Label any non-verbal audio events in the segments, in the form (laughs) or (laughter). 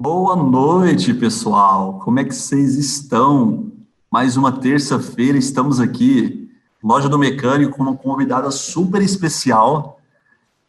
Boa noite, pessoal. Como é que vocês estão? Mais uma terça-feira estamos aqui, Loja do Mecânico, com uma convidada super especial.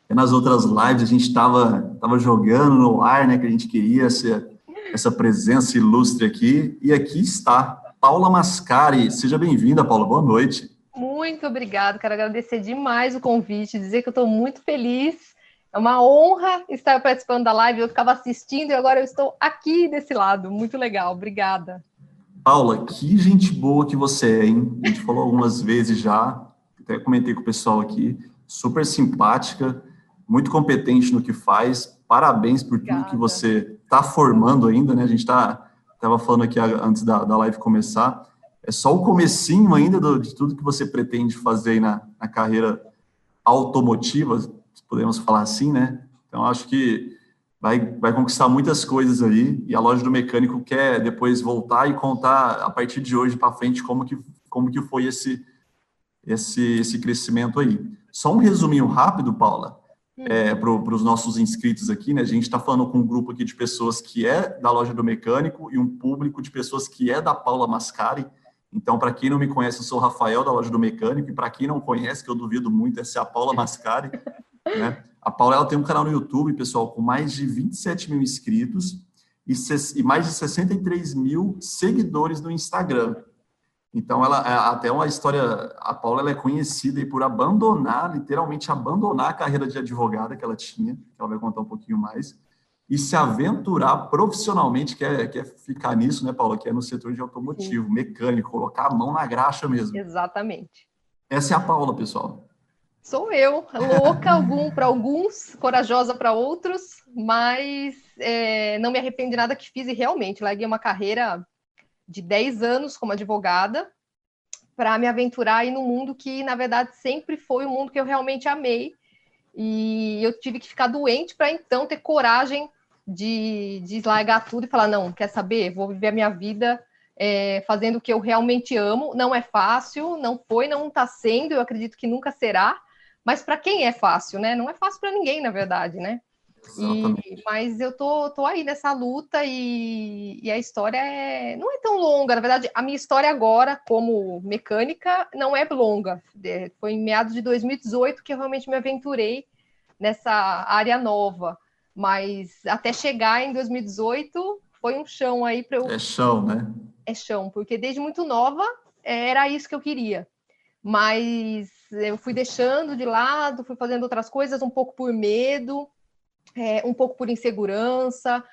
Nas outras lives a gente estava tava jogando no ar, né? Que a gente queria essa, essa presença ilustre aqui. E aqui está, Paula Mascari. Seja bem-vinda, Paula. Boa noite. Muito obrigada. Quero agradecer demais o convite, dizer que eu estou muito feliz é uma honra estar participando da live. Eu ficava assistindo e agora eu estou aqui desse lado. Muito legal. Obrigada. Paula, que gente boa que você é, hein? A gente falou algumas vezes já, até comentei com o pessoal aqui. Super simpática, muito competente no que faz. Parabéns por Obrigada. tudo que você está formando ainda, né? A gente está estava falando aqui antes da, da live começar. É só o comecinho ainda do, de tudo que você pretende fazer na, na carreira automotiva podemos falar assim, né? Então, acho que vai, vai conquistar muitas coisas aí, e a loja do mecânico quer depois voltar e contar, a partir de hoje para frente, como que, como que foi esse, esse, esse crescimento aí. Só um resuminho rápido, Paula, hum. é, para os nossos inscritos aqui, né? A gente está falando com um grupo aqui de pessoas que é da loja do mecânico e um público de pessoas que é da Paula Mascari. Então, para quem não me conhece, eu sou o Rafael da loja do mecânico, e para quem não conhece, que eu duvido muito, é ser a Paula (laughs) Mascari. Né? A Paula ela tem um canal no YouTube, pessoal, com mais de 27 mil inscritos e, e mais de 63 mil seguidores no Instagram. Então, ela é até uma história. A Paula ela é conhecida por abandonar, literalmente abandonar a carreira de advogada que ela tinha, que ela vai contar um pouquinho mais, e se aventurar profissionalmente, quer, quer ficar nisso, né, Paula? Que é no setor de automotivo, Sim. mecânico, colocar a mão na graxa mesmo. Exatamente. Essa é a Paula, pessoal. Sou eu, louca (laughs) algum para alguns, corajosa para outros, mas é, não me arrependo de nada que fiz e realmente larguei uma carreira de 10 anos como advogada para me aventurar aí no mundo que, na verdade, sempre foi o mundo que eu realmente amei. E eu tive que ficar doente para então ter coragem de, de largar tudo e falar: não, quer saber? Vou viver a minha vida é, fazendo o que eu realmente amo. Não é fácil, não foi, não está sendo, eu acredito que nunca será mas para quem é fácil, né? Não é fácil para ninguém, na verdade, né? E, mas eu tô, tô aí nessa luta e, e, a história é, não é tão longa. Na verdade, a minha história agora, como mecânica, não é longa. É, foi em meados de 2018 que eu realmente me aventurei nessa área nova. Mas até chegar em 2018 foi um chão aí para eu. É chão, né? É chão, porque desde muito nova era isso que eu queria. Mas eu fui deixando de lado, fui fazendo outras coisas, um pouco por medo, é, um pouco por insegurança,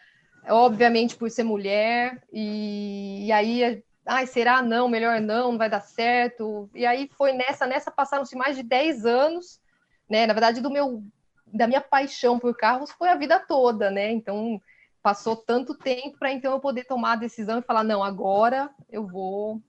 obviamente por ser mulher, e, e aí, ai, será não, melhor não, não vai dar certo. E aí foi nessa, nessa passaram-se mais de 10 anos, né? Na verdade, do meu da minha paixão por carros foi a vida toda, né? Então, passou tanto tempo para então eu poder tomar a decisão e falar, não, agora eu vou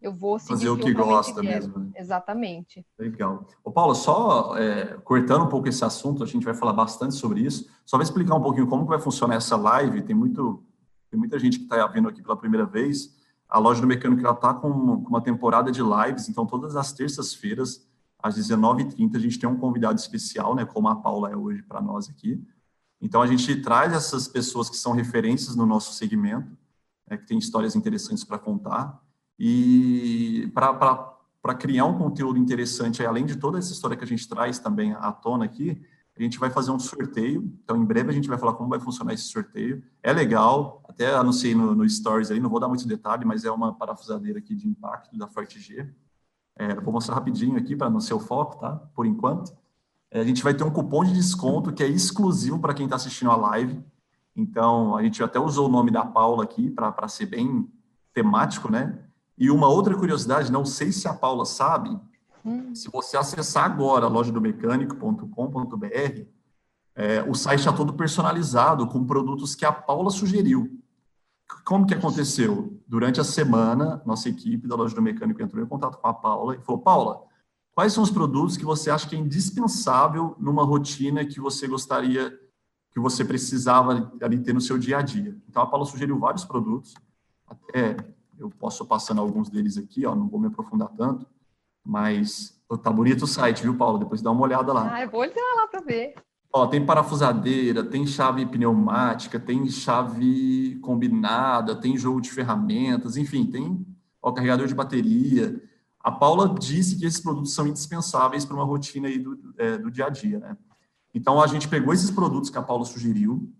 eu vou fazer o que gosta mesmo. Né? Exatamente. Legal. Ô, Paulo, só é, cortando um pouco esse assunto, a gente vai falar bastante sobre isso. Só vai explicar um pouquinho como que vai funcionar essa live. Tem muito, tem muita gente que está vindo aqui pela primeira vez. A loja do mecânico ela está com uma temporada de lives, então todas as terças-feiras às 19h30 a gente tem um convidado especial, né, como a Paula é hoje para nós aqui. Então a gente traz essas pessoas que são referências no nosso segmento, né, que tem histórias interessantes para contar e para criar um conteúdo interessante, além de toda essa história que a gente traz também à tona aqui, a gente vai fazer um sorteio. Então, em breve a gente vai falar como vai funcionar esse sorteio. É legal, até anunciei no, no Stories aí, não vou dar muito detalhe, mas é uma parafusadeira aqui de impacto da Forte G. É, vou mostrar rapidinho aqui para não ser o foco, tá? Por enquanto. É, a gente vai ter um cupom de desconto que é exclusivo para quem está assistindo a live. Então, a gente até usou o nome da Paula aqui para ser bem temático, né? E uma outra curiosidade, não sei se a Paula sabe, hum. se você acessar agora lojadomecânico.com.br, é, o site está todo personalizado com produtos que a Paula sugeriu. Como que aconteceu? Durante a semana, nossa equipe da Loja do Mecânico entrou em contato com a Paula e falou, Paula, quais são os produtos que você acha que é indispensável numa rotina que você gostaria, que você precisava ali ter no seu dia a dia? Então, a Paula sugeriu vários produtos, até eu posso passando alguns deles aqui, ó, não vou me aprofundar tanto, mas tá bonito o site, viu, Paulo? Depois dá uma olhada lá. Ah, eu vou olhar lá para ver. Ó, tem parafusadeira, tem chave pneumática, tem chave combinada, tem jogo de ferramentas, enfim, tem ó, carregador de bateria. A Paula disse que esses produtos são indispensáveis para uma rotina aí do, é, do dia a dia, né? Então, a gente pegou esses produtos que a Paula sugeriu,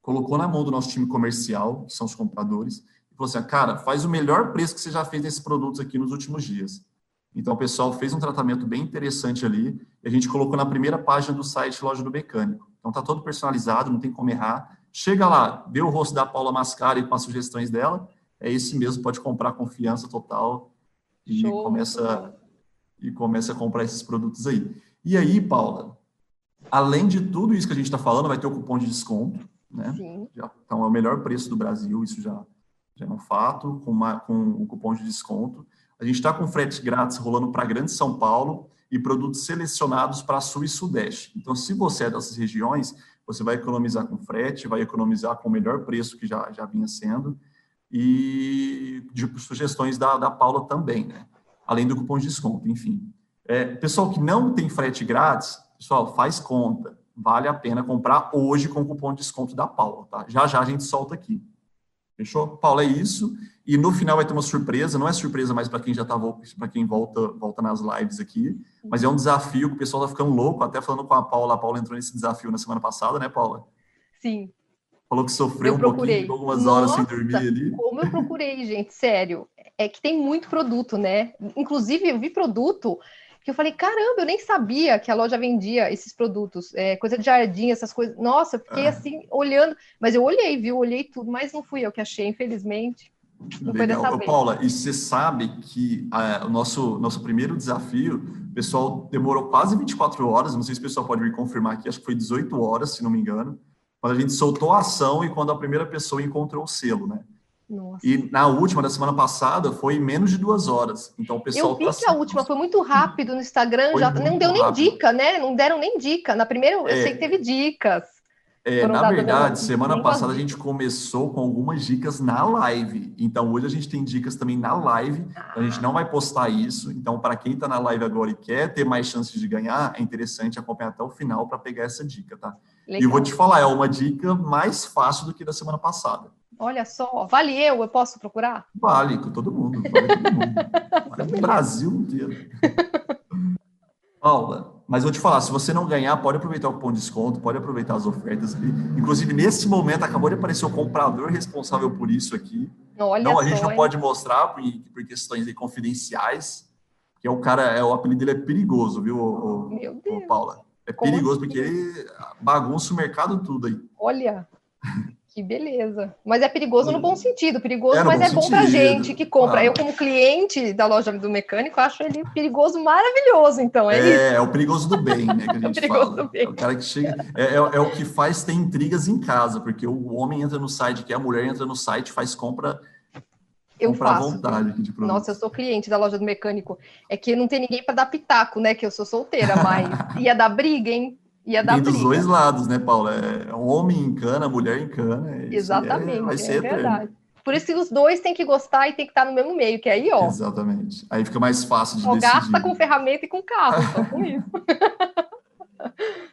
colocou na mão do nosso time comercial, que são os compradores, falou assim, cara, faz o melhor preço que você já fez nesses produtos aqui nos últimos dias. Então, o pessoal fez um tratamento bem interessante ali, e a gente colocou na primeira página do site Loja do Mecânico. Então, tá todo personalizado, não tem como errar. Chega lá, vê o rosto da Paula Mascari com as sugestões dela, é esse mesmo, pode comprar confiança total e Show, começa e começa a comprar esses produtos aí. E aí, Paula, além de tudo isso que a gente está falando, vai ter o cupom de desconto, né? Já, então, é o melhor preço do Brasil, isso já, já é um fato, com, uma, com o cupom de desconto. A gente está com frete grátis rolando para Grande São Paulo e produtos selecionados para Sul e Sudeste. Então, se você é dessas regiões, você vai economizar com frete, vai economizar com o melhor preço que já, já vinha sendo e de sugestões da, da Paula também, né? Além do cupom de desconto, enfim. É, pessoal que não tem frete grátis, pessoal, faz conta. Vale a pena comprar hoje com o cupom de desconto da Paula, tá? Já já a gente solta aqui. Fechou? Paulo, é isso. E no final vai ter uma surpresa, não é surpresa mais para quem já tá para quem volta, volta nas lives aqui, mas é um desafio que o pessoal tá ficando louco, até falando com a Paula, a Paula entrou nesse desafio na semana passada, né, Paula? Sim. Falou que sofreu um pouquinho, algumas horas Nossa, sem dormir ali. Como eu procurei, gente, sério. É que tem muito produto, né? Inclusive, eu vi produto que eu falei, caramba, eu nem sabia que a loja vendia esses produtos, é, coisa de jardim, essas coisas. Nossa, eu fiquei ah. assim, olhando, mas eu olhei, viu? Olhei tudo, mas não fui eu que achei, infelizmente. Não Legal. foi dessa vez. Paula, e você sabe que o nosso, nosso primeiro desafio, o pessoal demorou quase 24 horas, não sei se o pessoal pode me confirmar aqui, acho que foi 18 horas, se não me engano, quando a gente soltou a ação e quando a primeira pessoa encontrou o selo, né? Nossa. E na última da semana passada foi menos de duas horas. Então o pessoal. Eu vi tá que a última foi muito rápido no Instagram, já não deu nem dica, né? Não deram nem dica. Na primeira eu é, sei que teve dicas. É, na verdade, semana passada a gente começou com algumas dicas na live. Então hoje a gente tem dicas também na live. Ah. A gente não vai postar isso. Então, para quem está na live agora e quer ter mais chances de ganhar, é interessante acompanhar até o final para pegar essa dica, tá? Legal. E eu vou te falar, é uma dica mais fácil do que da semana passada. Olha só, vale eu? Eu posso procurar? Vale, com todo mundo. Vale todo mundo. Vale Brasil inteiro. (laughs) Paula, mas vou te falar, se você não ganhar, pode aproveitar o cupom de desconto, pode aproveitar as ofertas ali. Inclusive, nesse momento, acabou de aparecer o comprador responsável por isso aqui. Olha não, a gente não pode mostrar por, por questões confidenciais, que é o cara, é, o apelido dele é perigoso, viu, o, Meu Deus. O Paula? É Como perigoso, assim? porque ele bagunça o mercado tudo aí. Olha. (laughs) Que beleza. Mas é perigoso no bom sentido, perigoso, é mas é bom para gente que compra. Ah. Eu, como cliente da loja do mecânico, acho ele perigoso maravilhoso, então, é, é isso. É, o perigoso do bem, né, que a (laughs) gente é o perigoso fala. Do bem. É o cara que chega... É, é, é, o que faz ter intrigas em casa, porque o homem entra no site, que a mulher entra no site, faz compra... Eu faço. vontade de Nossa, eu sou cliente da loja do mecânico. É que não tem ninguém para dar pitaco, né? Que eu sou solteira, mas (laughs) ia dar briga, hein? Ia dar Tem dos dois lados, né, Paulo? É homem em cana, mulher em cana. É Exatamente, é, vai ser é verdade. Por isso que os dois têm que gostar e tem que estar no mesmo meio, que aí, ó. Exatamente. Aí fica mais fácil de Só decidir. gasta com ferramenta e com carro, só com (laughs) isso.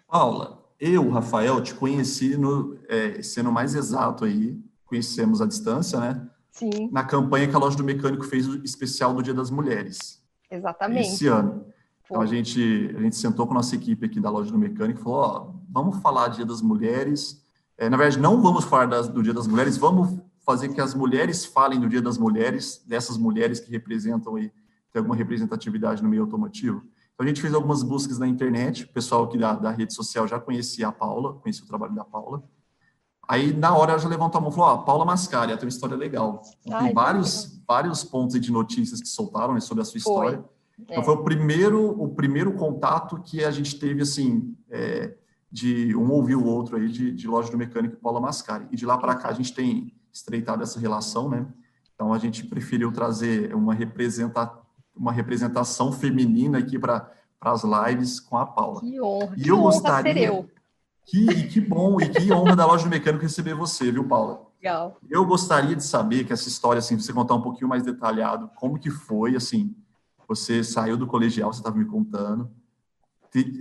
Paula, eu, Rafael, te conheci, no, é, sendo mais exato aí, conhecemos a distância, né? Sim. Na campanha que a Loja do Mecânico fez o especial do Dia das Mulheres. Exatamente. Esse ano. Então a gente, a gente sentou com a nossa equipe aqui da loja do mecânico e falou: ó, vamos falar Dia das Mulheres. É, na verdade, não vamos falar das, do Dia das Mulheres, vamos fazer que as mulheres falem do Dia das Mulheres, dessas mulheres que representam aí, tem alguma representatividade no meio automotivo. Então a gente fez algumas buscas na internet, o pessoal aqui da, da rede social já conhecia a Paula, conhecia o trabalho da Paula. Aí, na hora, ela já levantou a mão e falou: Ó, Paula Mascari, tem uma história legal. Ai, tem vários, vários pontos de notícias que soltaram né, sobre a sua Foi. história. Então, é. foi o primeiro, o primeiro contato que a gente teve, assim, é, de um ouvir o outro aí, de, de loja do mecânico Paula Mascari. E de lá para cá a gente tem estreitado essa relação, né? Então, a gente preferiu trazer uma, representa, uma representação feminina aqui para as lives com a Paula. Que honra, e que eu honra gostaria, ser eu. Que, que bom, e que honra da loja do mecânico receber você, viu, Paula? Legal. Eu gostaria de saber que essa história, assim, você contar um pouquinho mais detalhado, como que foi, assim, você saiu do colegial, você estava me contando.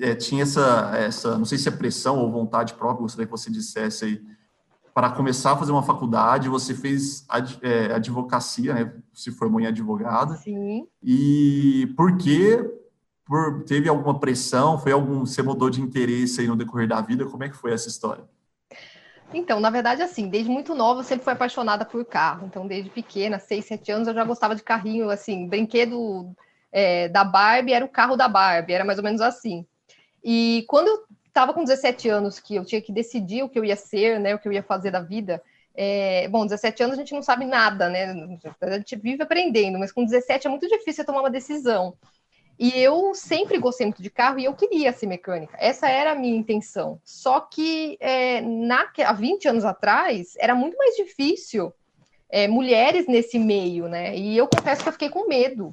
é, tinha essa, essa, não sei se é pressão ou vontade própria, gostaria que você dissesse aí, para começar a fazer uma faculdade, você fez ad, é, advocacia, né? Se formou em advogada. Sim. E por quê? Por, teve alguma pressão? Foi algum, você mudou de interesse aí no decorrer da vida? Como é que foi essa história? Então, na verdade, assim, desde muito nova eu sempre fui apaixonada por carro. Então, desde pequena, 6, 7 anos, eu já gostava de carrinho, assim, brinquedo é, da Barbie era o carro da Barbie, era mais ou menos assim. E quando eu estava com 17 anos, que eu tinha que decidir o que eu ia ser, né, o que eu ia fazer da vida, é, bom, 17 anos a gente não sabe nada, né? A gente vive aprendendo, mas com 17 é muito difícil tomar uma decisão. E eu sempre gostei muito de carro e eu queria ser mecânica. Essa era a minha intenção. Só que é, na, há 20 anos atrás era muito mais difícil é, mulheres nesse meio, né? E eu confesso que eu fiquei com medo.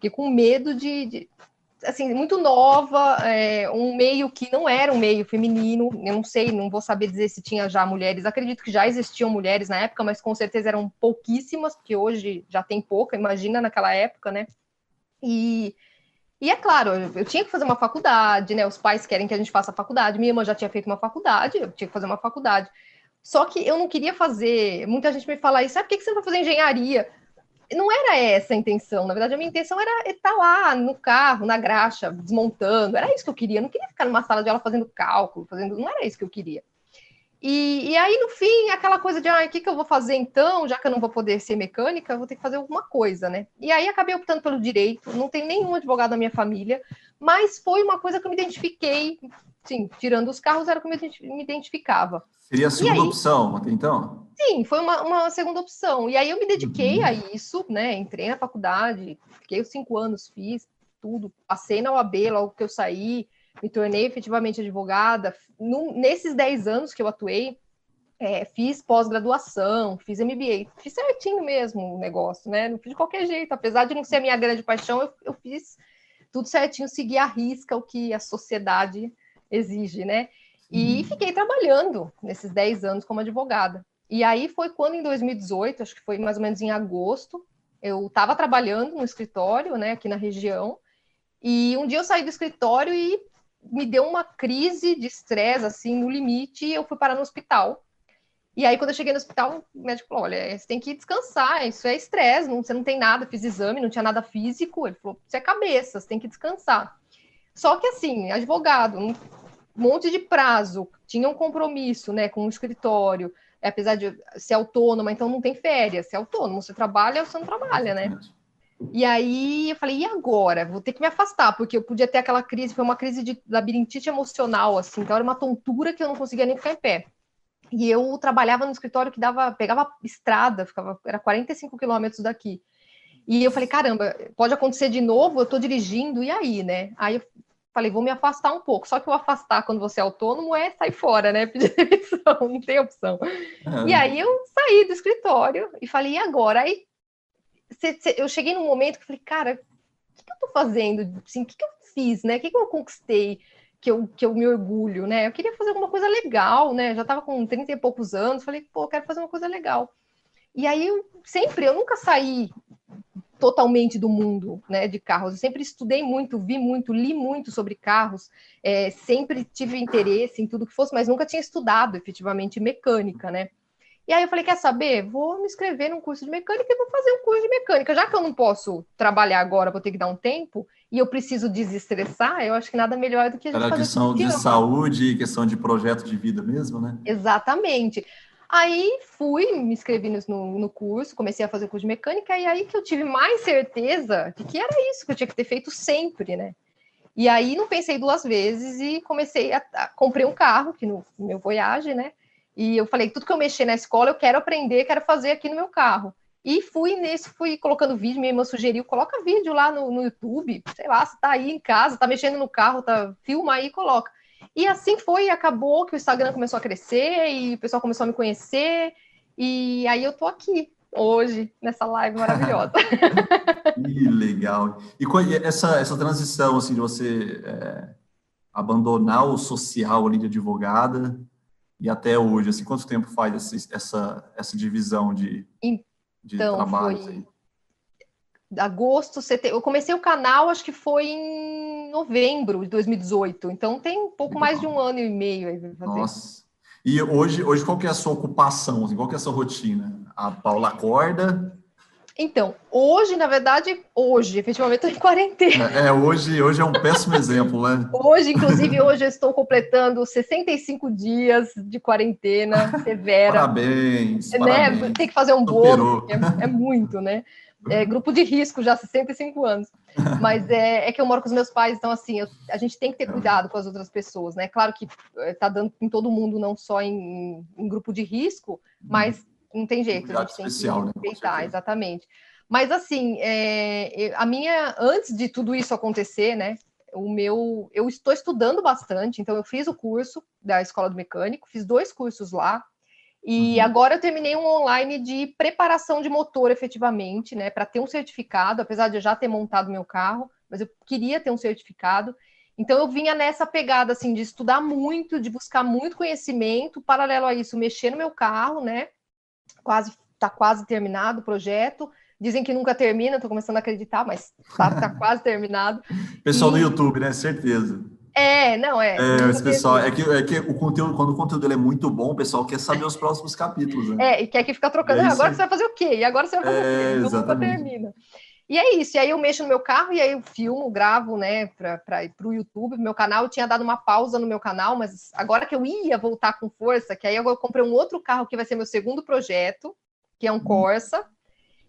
Fiquei com medo de, de assim, muito nova, é, um meio que não era um meio feminino, eu não sei, não vou saber dizer se tinha já mulheres, acredito que já existiam mulheres na época, mas com certeza eram pouquíssimas, porque hoje já tem pouca, imagina naquela época, né? E, e é claro, eu, eu, tinha que fazer uma faculdade, né? Os pais querem que a gente faça faculdade. Minha irmã já tinha feito uma faculdade, eu tinha que fazer uma faculdade. Só que eu não queria fazer. Muita gente me fala isso, sabe por que você vai fazer engenharia? Não era essa a intenção. Na verdade, a minha intenção era estar lá no carro, na graxa, desmontando. Era isso que eu queria. Eu não queria ficar numa sala de aula fazendo cálculo, fazendo. Não era isso que eu queria. E, e aí, no fim, aquela coisa de, ah, o que, que eu vou fazer então, já que eu não vou poder ser mecânica, eu vou ter que fazer alguma coisa, né? E aí acabei optando pelo direito, não tem nenhum advogado na minha família, mas foi uma coisa que eu me identifiquei, sim, tirando os carros, era como eu me identificava. Seria a segunda aí, opção até então? Sim, foi uma, uma, segunda opção. E aí eu me dediquei uhum. a isso, né? Entrei na faculdade, fiquei os cinco anos, fiz tudo, passei na OAB logo que eu saí, me tornei efetivamente advogada. nesses 10 anos que eu atuei, é, fiz pós-graduação, fiz MBA, fiz certinho mesmo o negócio, né? Não fiz de qualquer jeito, apesar de não ser a minha grande paixão, eu, eu fiz tudo certinho, segui a risca o que a sociedade exige, né? E uhum. fiquei trabalhando nesses 10 anos como advogada. E aí foi quando, em 2018, acho que foi mais ou menos em agosto, eu estava trabalhando no escritório, né, aqui na região, e um dia eu saí do escritório e me deu uma crise de estresse, assim, no limite, e eu fui parar no hospital. E aí, quando eu cheguei no hospital, o médico falou: olha, você tem que descansar, isso é estresse, você não tem nada, fiz exame, não tinha nada físico. Ele falou: isso é cabeça, você tem que descansar. Só que, assim, advogado, um monte de prazo, tinha um compromisso, né, com o escritório, apesar de ser autônoma, então não tem férias, se é autônomo, você trabalha, você não trabalha, né? E aí eu falei, e agora? Vou ter que me afastar, porque eu podia ter aquela crise, foi uma crise de labirintite emocional, assim, então era uma tontura que eu não conseguia nem ficar em pé. E eu trabalhava no escritório que dava, pegava estrada, ficava, era 45 quilômetros daqui. E eu falei, caramba, pode acontecer de novo, eu tô dirigindo, e aí, né? Aí eu falei, vou me afastar um pouco. Só que o afastar quando você é autônomo é sair fora, né? (laughs) Pedir demissão, não tem opção. Uhum. E aí eu saí do escritório e falei, e agora? Aí eu cheguei num momento que falei, cara, o que, que eu tô fazendo? Assim, o que, que eu fiz, né? O que, que eu conquistei? Que eu, que eu me orgulho, né? Eu queria fazer alguma coisa legal, né? Já estava com 30 e poucos anos, falei, pô, quero fazer uma coisa legal. E aí, eu, sempre, eu nunca saí totalmente do mundo né, de carros. Eu sempre estudei muito, vi muito, li muito sobre carros, é, sempre tive interesse em tudo que fosse, mas nunca tinha estudado efetivamente mecânica, né? E aí eu falei, quer saber? Vou me inscrever num curso de mecânica e vou fazer um curso de mecânica. Já que eu não posso trabalhar agora, vou ter que dar um tempo, e eu preciso desestressar, eu acho que nada melhor do que a gente Era fazer questão de saúde, questão de projeto de vida mesmo, né? Exatamente. Aí fui, me inscrevi no, no curso, comecei a fazer o curso de mecânica, e aí que eu tive mais certeza de que era isso que eu tinha que ter feito sempre, né? E aí não pensei duas vezes e comecei a, a comprei um carro, que no, no meu Voyage, né? E eu falei, tudo que eu mexer na escola, eu quero aprender, quero fazer aqui no meu carro. E fui nesse, fui colocando vídeo, minha irmã sugeriu, coloca vídeo lá no, no YouTube, sei lá, você tá aí em casa, tá mexendo no carro, tá, filma aí e coloca. E assim foi, acabou que o Instagram começou a crescer e o pessoal começou a me conhecer. E aí eu tô aqui hoje nessa live maravilhosa. (laughs) (laughs) que legal. E essa, essa transição assim de você é, abandonar o social ali de advogada e até hoje, assim, quanto tempo faz essa, essa, essa divisão de, de então, trabalhos foi... aí? Agosto, setembro. Eu comecei o canal, acho que foi em em novembro de 2018. Então tem um pouco Legal. mais de um ano e meio aí. Nossa. E hoje, hoje qual que é a sua ocupação? Assim, qual que é a sua rotina? A Paula acorda, então, hoje, na verdade, hoje, efetivamente, estou em quarentena. É, é, hoje, hoje é um péssimo exemplo, né? Hoje, inclusive, hoje eu estou completando 65 dias de quarentena severa. Parabéns, né? parabéns. Tem que fazer um bolo, é, é, muito, né? É, grupo de risco já 65 anos. Mas é, é, que eu moro com os meus pais, então assim, eu, a gente tem que ter cuidado com as outras pessoas, né? Claro que está dando em todo mundo, não só em, em grupo de risco, mas não tem jeito, a gente tem especial, que né? respeitar, né? exatamente. Mas assim, é, a minha, antes de tudo isso acontecer, né? O meu, eu estou estudando bastante, então eu fiz o curso da Escola do Mecânico, fiz dois cursos lá, e uhum. agora eu terminei um online de preparação de motor, efetivamente, né? Para ter um certificado, apesar de eu já ter montado meu carro, mas eu queria ter um certificado. Então eu vinha nessa pegada assim de estudar muito, de buscar muito conhecimento, paralelo a isso, mexer no meu carro, né? Quase está quase terminado o projeto. Dizem que nunca termina, estou começando a acreditar, mas está tá (laughs) quase terminado. Pessoal e... do YouTube, né? Certeza. É, não é. É, esse pessoal, é que, é que o conteúdo, quando o conteúdo é muito bom, o pessoal quer saber os próximos capítulos, né? É, e quer que fica trocando. É ah, agora você vai fazer o quê? E agora você vai fazer é, o quê? Nunca termina. E é isso, e aí eu mexo no meu carro e aí eu filmo, gravo, né, para o YouTube, meu canal. Eu tinha dado uma pausa no meu canal, mas agora que eu ia voltar com força, que aí eu comprei um outro carro que vai ser meu segundo projeto, que é um uhum. Corsa.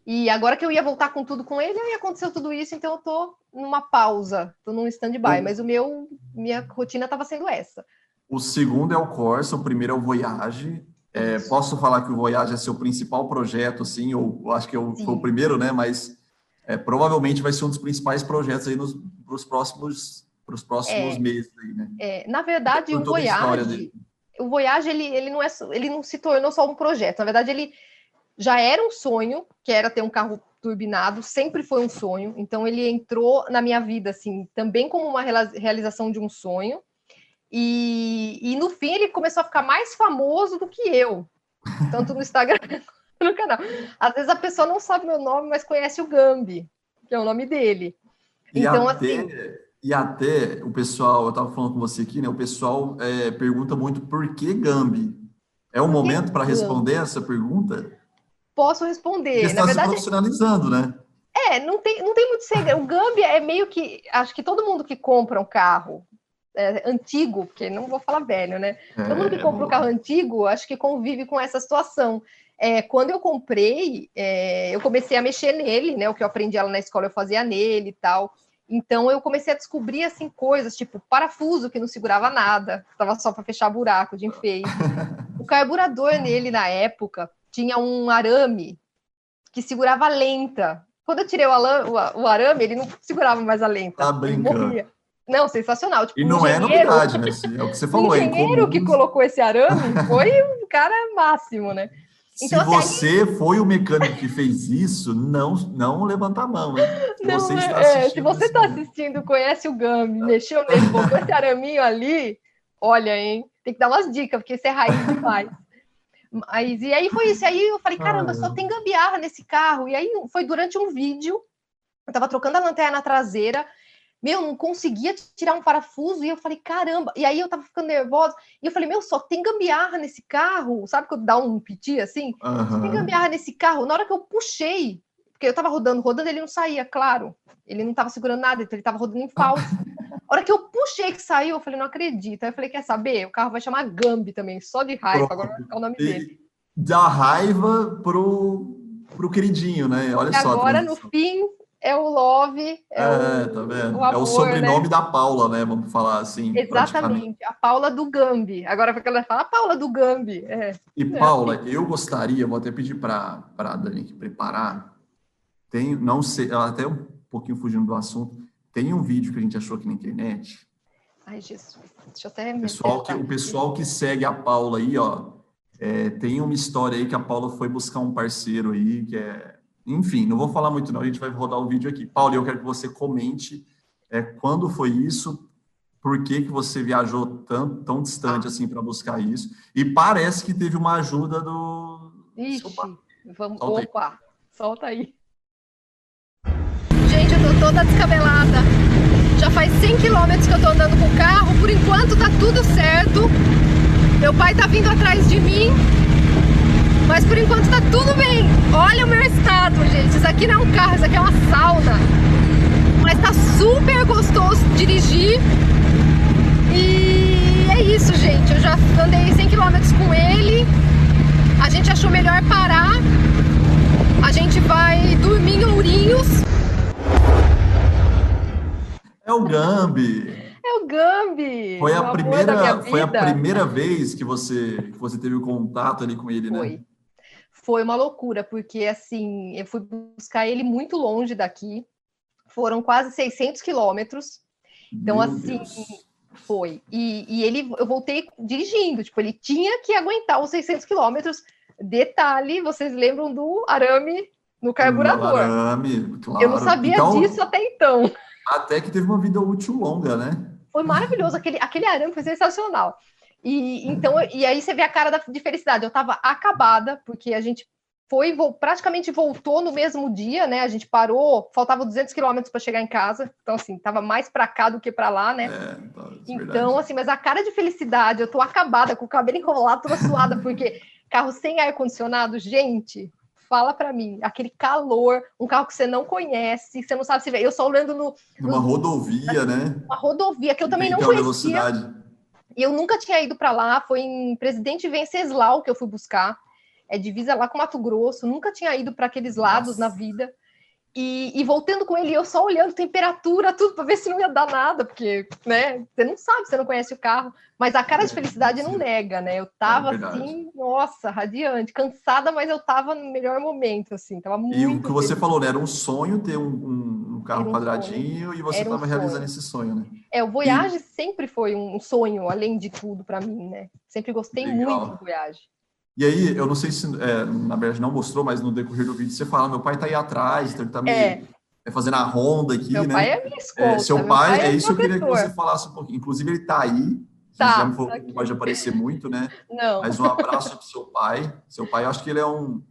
E agora que eu ia voltar com tudo com ele, aí aconteceu tudo isso, então eu tô numa pausa, tô num stand-by, mas o meu, minha rotina estava sendo essa. O segundo é o Corsa, o primeiro é o Voyage. É, posso falar que o Voyage é seu principal projeto, sim, ou acho que eu, foi o primeiro, né? Mas é, provavelmente vai ser um dos principais projetos aí nos pros próximos para os próximos é, meses aí, né? É, na verdade, o Voyage, o Voyage ele, ele não é ele não se tornou só um projeto. Na verdade, ele já era um sonho, que era ter um carro turbinado, sempre foi um sonho. Então ele entrou na minha vida assim, também como uma realização de um sonho. E, e no fim ele começou a ficar mais famoso do que eu, tanto no (laughs) Instagram (laughs) no canal. Às vezes a pessoa não sabe meu nome, mas conhece o Gambi, que é o nome dele. E então, até, assim. E até o pessoal, eu estava falando com você aqui, né? O pessoal é, pergunta muito por que Gambi? É o momento para responder essa pergunta? Posso responder. Porque está se profissionalizando, né? É, não tem, não tem muito segredo. O Gambi é meio que. Acho que todo mundo que compra um carro é, antigo, porque não vou falar velho, né? Todo mundo que é, compra um carro antigo, acho que convive com essa situação é, quando eu comprei, é, eu comecei a mexer nele, né? O que eu aprendi lá na escola eu fazia nele e tal. Então eu comecei a descobrir assim coisas, tipo parafuso que não segurava nada, estava só para fechar buraco de enfeite. (laughs) o carburador nele na época tinha um arame que segurava a lenta. Quando eu tirei o, o, o arame, ele não segurava mais a lenta. Tá brincando. Não, sensacional. Tipo, e não é novidade, né? É o que você (laughs) falou. O engenheiro que colocou esse arame foi o cara máximo, né? Então, se assim, você aí... foi o mecânico que fez isso, não, não levanta a mão, hein? Se não, você, é, se você está assistindo, conhece o Gambi, mexeu nele, botou esse araminho ali, olha, hein? Tem que dar umas dicas, porque isso é raiz demais. Mas, e aí foi isso. Aí eu falei, caramba, só tem gambiarra nesse carro. E aí foi durante um vídeo, eu tava trocando a lanterna traseira, meu, não conseguia tirar um parafuso, e eu falei, caramba, e aí eu tava ficando nervosa, e eu falei, meu, só tem gambiarra nesse carro, sabe quando dá um piti assim? Uhum. Só tem gambiarra nesse carro, na hora que eu puxei, porque eu tava rodando, rodando, ele não saía, claro, ele não tava segurando nada, então ele tava rodando em falso. (laughs) A hora que eu puxei que saiu, eu falei, não acredito. Aí eu falei, quer saber? O carro vai chamar Gambi também, só de raiva, agora vai ficar o nome e dele. Dá raiva pro, pro queridinho, né? Olha e só. Agora, no fim, é o Love. É, é o, tá vendo? O amor, é o sobrenome né? da Paula, né? Vamos falar assim. Exatamente, a Paula do Gambi. Agora porque ela fala a Paula do Gambi. É. E Paula, é. eu gostaria, vou até pedir para a Dani preparar. Tem, não sei, até um pouquinho fugindo do assunto, tem um vídeo que a gente achou aqui na internet. Ai, Jesus. Deixa eu até me pessoal que, O pessoal que segue a Paula aí, ó, é, tem uma história aí que a Paula foi buscar um parceiro aí, que é enfim, não vou falar muito não, a gente vai rodar o vídeo aqui. Paulo, eu quero que você comente é, quando foi isso, por que, que você viajou tão, tão distante assim para buscar isso, e parece que teve uma ajuda do... Ixi, vamos, solta opa, aí. solta aí. Gente, eu tô toda descabelada. Já faz 100 quilômetros que eu tô andando com o carro, por enquanto tá tudo certo. Meu pai tá vindo atrás de mim, mas por enquanto tá tudo bem. Olha o meu estado, gente. Isso aqui não é um carro, isso aqui é uma sauna. Mas tá super gostoso dirigir. E é isso, gente. Eu já andei 100 km com ele. A gente achou melhor parar. A gente vai dormir em Ourinhos. É o Gambi. É o Gambi. Foi a primeira, foi a primeira vez que você que você teve o contato ali com ele, foi. né? Foi uma loucura, porque assim, eu fui buscar ele muito longe daqui. Foram quase 600 quilômetros. Então, Meu assim, Deus. foi. E, e ele, eu voltei dirigindo, tipo, ele tinha que aguentar os 600 quilômetros. Detalhe, vocês lembram do arame no carburador? arame, claro. Eu não sabia então, disso até então. Até que teve uma vida útil longa, né? Foi maravilhoso, aquele, aquele arame foi sensacional. E então, e aí você vê a cara da, de felicidade. Eu estava acabada, porque a gente foi, praticamente voltou no mesmo dia, né? A gente parou, faltava 200 quilômetros para chegar em casa. Então, assim, tava mais para cá do que para lá, né? É, tá, é então, assim, mas a cara de felicidade, eu tô acabada, com o cabelo enrolado, toda suada, porque carro sem ar-condicionado, gente, fala para mim, aquele calor, um carro que você não conhece, você não sabe se vê. Eu só olhando no. Numa no, rodovia, né? Uma rodovia que eu também não conhecia. Velocidade. Eu nunca tinha ido para lá, foi em Presidente Venceslau que eu fui buscar. É divisa lá com Mato Grosso, nunca tinha ido para aqueles lados Nossa. na vida. E, e, voltando com ele, eu só olhando temperatura, tudo, para ver se não ia dar nada, porque, né, você não sabe, você não conhece o carro, mas a cara de felicidade não nega, né? Eu tava é assim, nossa, radiante, cansada, mas eu tava no melhor momento, assim, tava muito. E o que você falou, né? Era um sonho ter um, um, um carro um quadradinho sonho. e você estava um realizando esse sonho, né? É, o Voyage e... sempre foi um sonho, além de tudo, para mim, né? Sempre gostei Legal. muito do Voyage. E aí, eu não sei se, é, na verdade, não mostrou, mas no decorrer do vídeo você fala, meu pai tá aí atrás, então ele tá me é. é. fazendo a ronda aqui, meu né? Pai é minha escolta, é, seu pai, pai, é, é isso que eu queria que você falasse um pouquinho. Inclusive, ele tá aí. Tá, já falou, não pode aparecer muito, né? (laughs) Não. Mas um abraço pro seu pai. Seu pai, eu acho que ele é um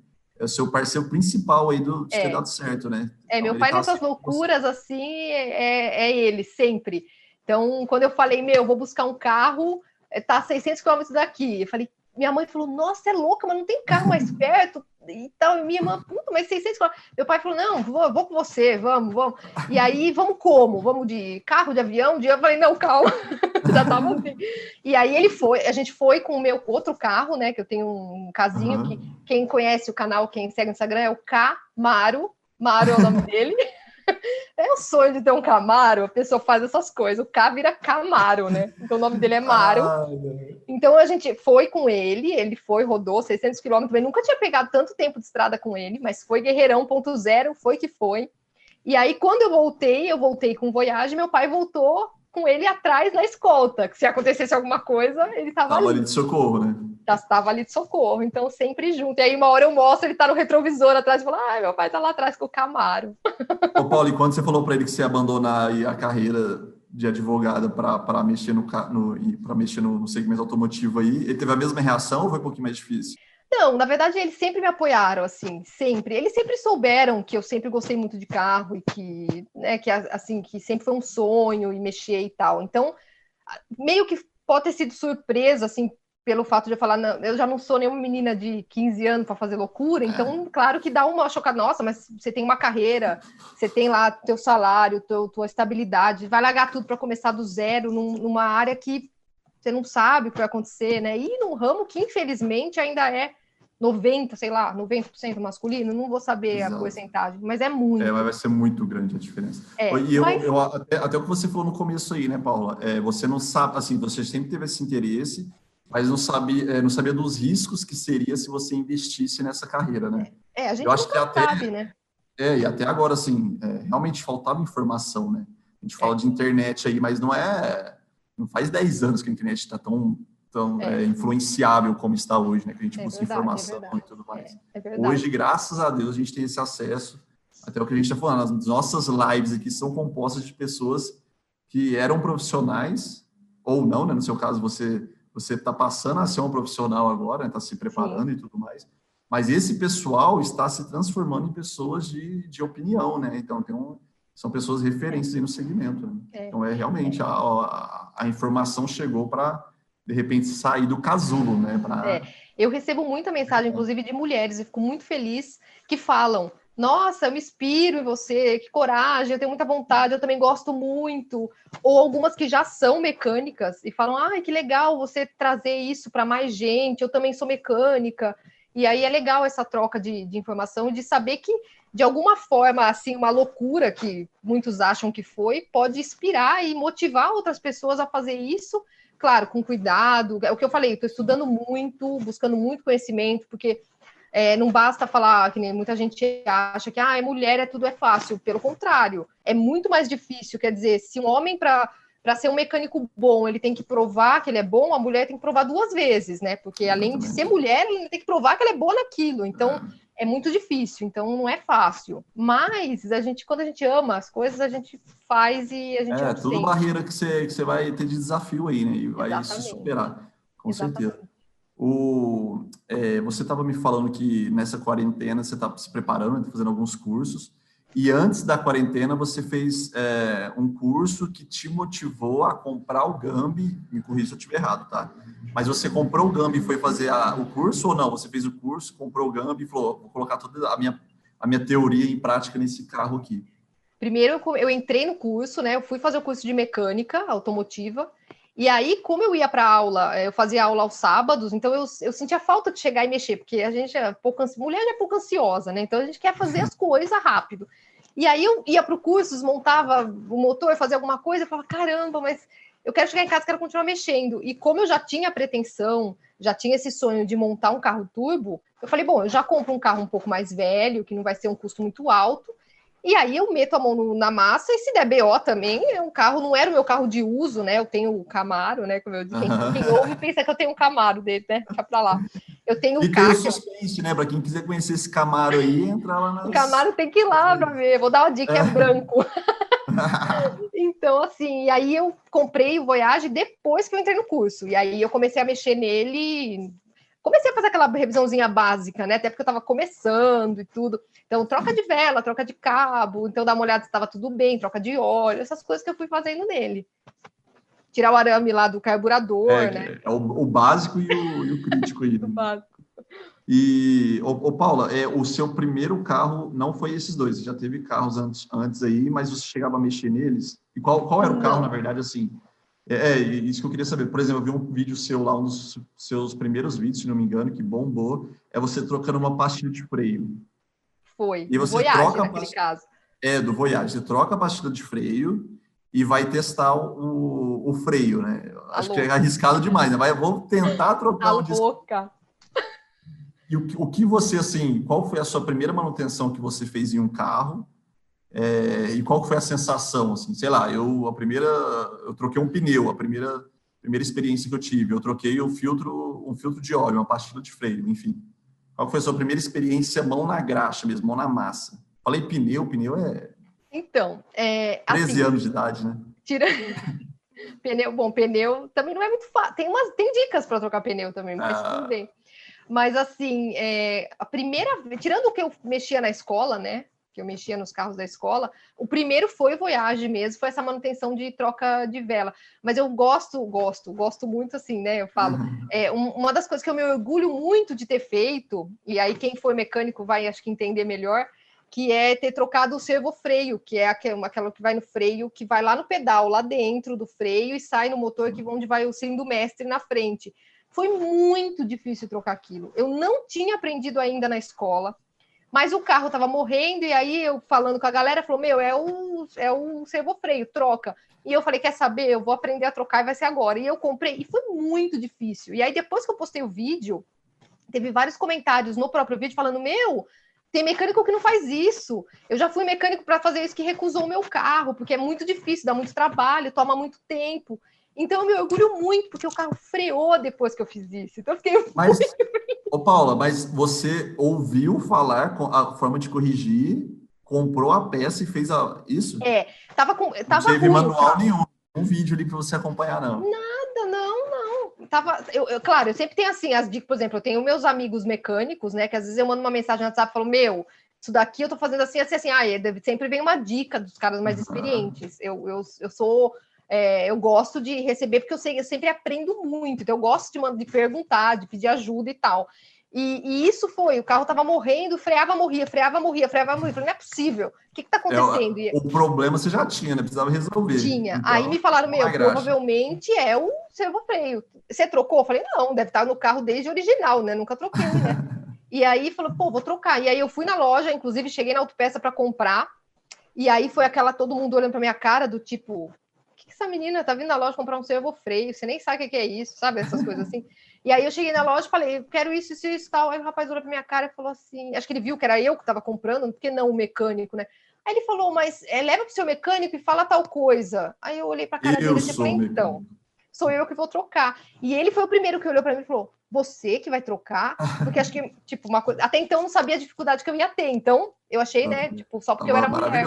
é o seu parceiro principal aí do, de é. ter dado certo, né? É, então, meu pai tá nessas assim, loucuras assim, é, é ele, sempre. Então, quando eu falei, meu, vou buscar um carro, tá a 600 quilômetros daqui. Eu falei, minha mãe falou, nossa, é louca, mas não tem carro mais (laughs) perto e tal. Minha irmã, puta, mas 600 Meu pai falou, não, vou, vou com você, vamos, vamos. E aí, vamos como? Vamos de carro, de avião? De... Eu falei, não, calma. (laughs) Já tava assim. E aí ele foi, a gente foi com o meu outro carro, né, que eu tenho um casinho, uhum. que quem conhece o canal, quem segue no Instagram, é o Camaro. Maro é o nome dele. (laughs) (laughs) É o sonho de ter um Camaro, a pessoa faz essas coisas. O K vira Camaro, né? Então o nome dele é Maro. então a gente foi com ele, ele foi, rodou 600 quilômetros. Eu nunca tinha pegado tanto tempo de estrada com ele, mas foi guerreirão ponto zero, foi que foi. E aí quando eu voltei, eu voltei com Voyage, meu pai voltou com ele atrás na escolta, que se acontecesse alguma coisa, ele estava ali. ali de socorro, né? Já estava ali de socorro, então sempre junto. E aí uma hora eu mostro, ele está no retrovisor atrás e fala, ai, meu pai está lá atrás com o Camaro. (laughs) Ô Paulo, e quando você falou para ele que você ia abandonar a carreira de advogada para mexer no, no para mexer no, no segmento automotivo aí, ele teve a mesma reação ou foi um pouquinho mais difícil? Não, na verdade, eles sempre me apoiaram, assim, sempre. Eles sempre souberam que eu sempre gostei muito de carro e que, né, que assim, que sempre foi um sonho e mexer e tal. Então, meio que pode ter sido surpresa, assim, pelo fato de eu falar, não, eu já não sou nenhuma menina de 15 anos para fazer loucura, então, é. claro que dá uma chocada, nossa, mas você tem uma carreira, você tem lá teu salário, teu, tua estabilidade, vai largar tudo para começar do zero num, numa área que você não sabe o que vai acontecer, né? E num ramo que, infelizmente, ainda é 90, sei lá, 90% masculino, não vou saber Exato. a porcentagem, mas é muito. É, vai ser muito grande a diferença. É, e eu, mas... eu até, até, o que você falou no começo aí, né, Paula? É, você não sabe, assim, você sempre teve esse interesse, mas não sabia, é, não sabia dos riscos que seria se você investisse nessa carreira, né? É, a gente eu acho que até, sabe, né? É, e até agora, assim, é, realmente faltava informação, né? A gente fala é. de internet aí, mas não é. Não faz 10 anos que a internet está tão tão é. É, influenciável como está hoje, né? Que a gente é busca verdade, informação é e tudo mais. É, é hoje, graças a Deus, a gente tem esse acesso. Até o que a gente está falando, as nossas lives aqui são compostas de pessoas que eram profissionais ou não, né? No seu caso, você você está passando a ser um profissional agora, está né? se preparando Sim. e tudo mais. Mas esse pessoal está se transformando em pessoas de, de opinião, né? Então tem um são pessoas referências no segmento. Né? Então, é realmente, a, a, a informação chegou para, de repente, sair do casulo, né? Pra... É. Eu recebo muita mensagem, inclusive, de mulheres, e fico muito feliz, que falam, nossa, eu me inspiro em você, que coragem, eu tenho muita vontade, eu também gosto muito. Ou algumas que já são mecânicas e falam, ai, que legal você trazer isso para mais gente, eu também sou mecânica. E aí é legal essa troca de, de informação de saber que, de alguma forma, assim, uma loucura que muitos acham que foi, pode inspirar e motivar outras pessoas a fazer isso, claro, com cuidado. É o que eu falei, estou estudando muito, buscando muito conhecimento, porque é, não basta falar que nem muita gente acha que ah, mulher é tudo é fácil. Pelo contrário, é muito mais difícil. Quer dizer, se um homem para para ser um mecânico bom, ele tem que provar que ele é bom, a mulher tem que provar duas vezes, né? Porque além de ser mulher, ele tem que provar que ela é boa naquilo. Então, é. é muito difícil, então não é fácil. Mas a gente, quando a gente ama as coisas, a gente faz e a gente. É, tudo sente. barreira que você, que você vai ter de desafio aí, né? E vai Exatamente. se superar, com Exatamente. certeza. O, é, você estava me falando que nessa quarentena você está se preparando, tá fazendo alguns cursos. E antes da quarentena, você fez é, um curso que te motivou a comprar o Gambi. Me corrija se eu estiver errado, tá? Mas você comprou o Gambi e foi fazer a, o curso ou não? Você fez o curso, comprou o Gambi e falou: vou colocar toda a minha, a minha teoria em prática nesse carro aqui. Primeiro, eu entrei no curso, né? Eu fui fazer o curso de mecânica automotiva. E aí, como eu ia para aula, eu fazia aula aos sábados, então eu, eu sentia falta de chegar e mexer, porque a gente é pouco mulher é pouco ansiosa, né? Então a gente quer fazer as coisas rápido. E aí eu ia para o curso, desmontava o motor, fazia alguma coisa, eu falava, caramba, mas eu quero chegar em casa, quero continuar mexendo. E como eu já tinha pretensão, já tinha esse sonho de montar um carro turbo, eu falei, bom, eu já compro um carro um pouco mais velho, que não vai ser um custo muito alto, e aí eu meto a mão no, na massa e se der BO também, é um carro, não era o meu carro de uso, né? Eu tenho o Camaro, né? Como eu disse, uhum. quem, ouve pensa que eu tenho um Camaro dele, né? Fica pra lá. Eu tenho o carro. suspense, né? Para quem quiser conhecer esse Camaro aí, entrar lá na. O Camaro tem que ir lá para ver. Vou dar uma dica, é, é branco. (laughs) então, assim, aí eu comprei o Voyage depois que eu entrei no curso. E aí eu comecei a mexer nele comecei a fazer aquela revisãozinha básica, né? Até porque eu estava começando e tudo. Então, troca de vela, troca de cabo, então dá uma olhada se estava tudo bem, troca de óleo, essas coisas que eu fui fazendo nele. Tirar o arame lá do carburador, é, né? É o, o básico e o, e o crítico aí. Né? (laughs) o básico. E, ô, ô, Paula, é, o seu primeiro carro não foi esses dois, você já teve carros antes, antes aí, mas você chegava a mexer neles? E qual, qual era o carro, não. na verdade, assim? É, é, isso que eu queria saber. Por exemplo, eu vi um vídeo seu lá, um dos seus primeiros vídeos, se não me engano, que bombou, é você trocando uma pastilha de freio. Foi. E você Voyage, troca naquele past... caso. É, do Voyage. Você troca a pastilha de freio e vai testar o, o freio, né? A Acho louca. que é arriscado demais, né? Mas vou tentar trocar o louca. E o, o que você, assim, qual foi a sua primeira manutenção que você fez em um carro? É, e qual foi a sensação, assim, sei lá, eu a primeira, eu troquei um pneu, a primeira primeira experiência que eu tive, eu troquei um filtro, um filtro de óleo, uma pastilha de freio, enfim. Qual foi a sua primeira experiência mão na graxa mesmo, mão na massa? Falei pneu, pneu é Então, é 13 assim, anos de idade, né? Tira (laughs) pneu, bom, pneu também não é muito fácil. Tem umas tem dicas para trocar pneu também, mas ah. tudo bem. Mas assim, é, a primeira, tirando o que eu mexia na escola, né? Que eu mexia nos carros da escola, o primeiro foi o Voyage mesmo, foi essa manutenção de troca de vela. Mas eu gosto, gosto, gosto muito assim, né? Eu falo, uhum. é um, uma das coisas que eu me orgulho muito de ter feito, e aí quem for mecânico vai, acho que entender melhor, que é ter trocado o servo freio, que é aquela, aquela que vai no freio, que vai lá no pedal, lá dentro do freio e sai no motor que onde vai o cilindro mestre na frente. Foi muito difícil trocar aquilo. Eu não tinha aprendido ainda na escola mas o carro estava morrendo, e aí eu falando com a galera, falou: Meu, é o, é o servofreio, troca. E eu falei: Quer saber? Eu vou aprender a trocar e vai ser agora. E eu comprei, e foi muito difícil. E aí, depois que eu postei o vídeo, teve vários comentários no próprio vídeo falando: Meu, tem mecânico que não faz isso. Eu já fui mecânico para fazer isso que recusou o meu carro, porque é muito difícil, dá muito trabalho, toma muito tempo. Então eu me orgulho muito, porque o carro freou depois que eu fiz isso. Então eu fiquei mas. Ô Paula, mas você ouviu falar com a forma de corrigir, comprou a peça e fez a... isso? É, tava com... Tava não teve ruim, manual nenhum, um vídeo ali para você acompanhar, não. Nada, não, não. Tava, eu, eu, claro, eu sempre tenho assim, as dicas, por exemplo, eu tenho meus amigos mecânicos, né, que às vezes eu mando uma mensagem no WhatsApp e falo, meu, isso daqui eu tô fazendo assim, assim, assim. Ah, sempre vem uma dica dos caras mais experientes. Eu, eu, eu sou. É, eu gosto de receber, porque eu, sei, eu sempre aprendo muito, então eu gosto de, de perguntar, de pedir ajuda e tal. E, e, isso foi, o carro estava morrendo, freava, morria, freava, morria, freava, morria. Falei, não é possível. O que está acontecendo? É, o problema você já tinha, né? Precisava resolver. Tinha. Então, Aí me falaram, meu, provavelmente é o servofreio. Você trocou? Eu falei, não, deve estar no carro desde o original, né? Nunca troquei, né? (laughs) e aí falou, pô, vou trocar. E aí eu fui na loja, inclusive cheguei na autopeça para comprar. E aí foi aquela, todo mundo olhando para minha cara, do tipo, que, essa menina tá vindo na loja comprar um servofreio? Você nem sabe o que é isso, sabe? Essas coisas assim. E aí eu cheguei na loja e falei, quero isso, isso, isso, tal. Aí o rapaz olhou pra minha cara e falou assim, acho que ele viu que era eu que estava comprando, porque não o mecânico, né? Aí ele falou, mas é, leva pro seu mecânico e fala tal coisa. Aí eu olhei pra cara dele e falei, então, sou eu que vou trocar. E ele foi o primeiro que olhou para mim e falou, você que vai trocar? Porque acho que, tipo, uma coisa. Até então eu não sabia a dificuldade que eu ia ter. Então, eu achei, né, tipo, só porque eu era mulher.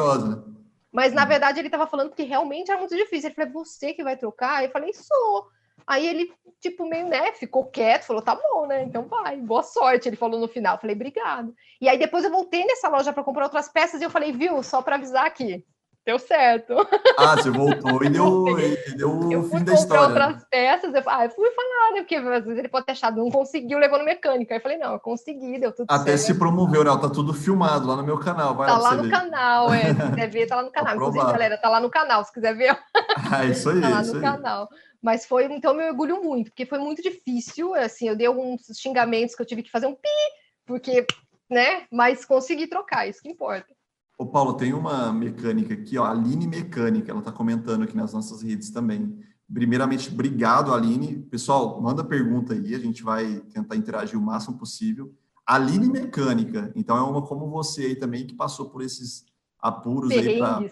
Mas, na verdade, ele estava falando que realmente era muito difícil. Ele falou, você que vai trocar? Eu falei, sou. Aí ele, tipo, meio, né, ficou quieto, falou, tá bom, né? Então vai, boa sorte. Ele falou no final, falei, obrigado. E aí depois eu voltei nessa loja para comprar outras peças e eu falei, viu, só para avisar aqui, deu certo. Ah, você voltou e deu, (laughs) e deu eu o fim da história. outras peças, eu, ah, eu fui falar, né, porque às vezes ele pode ter achado, não conseguiu, levou no mecânico. Aí eu falei, não, eu consegui, deu tudo Até certo. se promoveu, né? Tá tudo filmado lá no meu canal, vai tá lá, lá no ver. canal, é, se quiser ver, tá lá no (laughs) canal. Inclusive, galera, tá lá no canal, se quiser ver. Ah, (laughs) isso aí, tá lá isso no aí. canal. Mas foi, então, eu me orgulho muito, porque foi muito difícil, assim, eu dei alguns xingamentos que eu tive que fazer um pi, porque, né, mas consegui trocar, isso que importa. Ô, Paulo, tem uma mecânica aqui, ó, a Aline Mecânica, ela está comentando aqui nas nossas redes também. Primeiramente, obrigado, Aline. Pessoal, manda pergunta aí, a gente vai tentar interagir o máximo possível. Aline Mecânica, então é uma como você aí também que passou por esses apuros perrengues. aí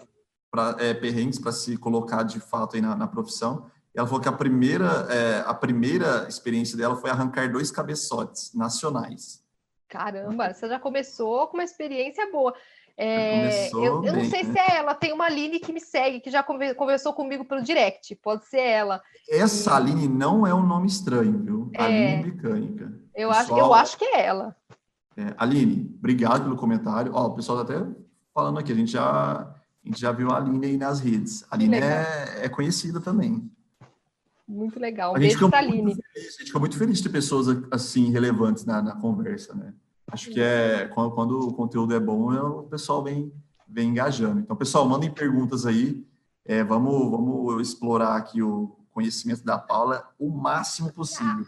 para é, perrengues para se colocar de fato aí na, na profissão. Ela falou que a primeira, é, a primeira experiência dela foi arrancar dois cabeçotes nacionais. Caramba, você já começou com uma experiência boa. É, eu, eu, não sei né? se é ela, tem uma Aline que me segue, que já conversou comigo pelo direct, pode ser ela. Essa. Aline não é um nome estranho, viu? É, Aline Mecânica. Eu, pessoal, acho, eu acho que é ela. É, Aline, obrigado pelo comentário. Ó, o pessoal tá até falando aqui, a gente já, a gente já viu a Aline aí nas redes. A Aline é, é conhecida também. Muito legal. Um beijo pra Aline. Feliz, a gente fica muito feliz de ter pessoas assim relevantes na, na conversa, né? Acho que é quando, quando, o conteúdo é bom, é, o pessoal vem, vem engajando. Então, pessoal, mandem perguntas aí. É, vamos, vamos explorar aqui o conhecimento da Paula o máximo possível.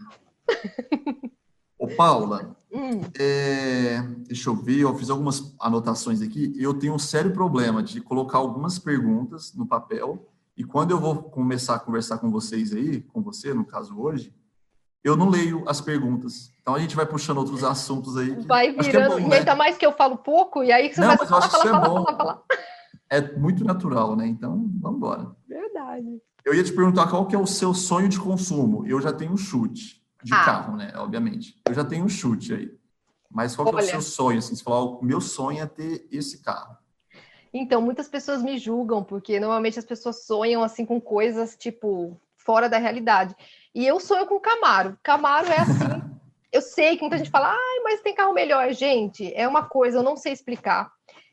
(laughs) Ô, Paula, hum. é, deixa eu ver, eu fiz algumas anotações aqui. Eu tenho um sério problema de colocar algumas perguntas no papel e quando eu vou começar a conversar com vocês aí, com você, no caso hoje, eu não leio as perguntas. Então a gente vai puxando outros assuntos aí. Que, vai é virando, é bom, né? ainda mais que eu falo pouco, e aí você não, vai mas falar, falar, falar, falar, falar, É muito natural, né? Então, vamos embora. Verdade. Eu ia te perguntar qual que é o seu sonho de consumo. Eu já tenho um chute de ah. carro, né? Obviamente. Eu já tenho um chute aí. Mas qual que é o seu sonho? Assim, você falar, o meu sonho é ter esse carro. Então, muitas pessoas me julgam, porque normalmente as pessoas sonham assim com coisas tipo fora da realidade. E eu sonho com Camaro. Camaro é assim. eu sei que muita gente fala, ai, mas tem carro melhor. Gente, é uma coisa, eu não sei explicar.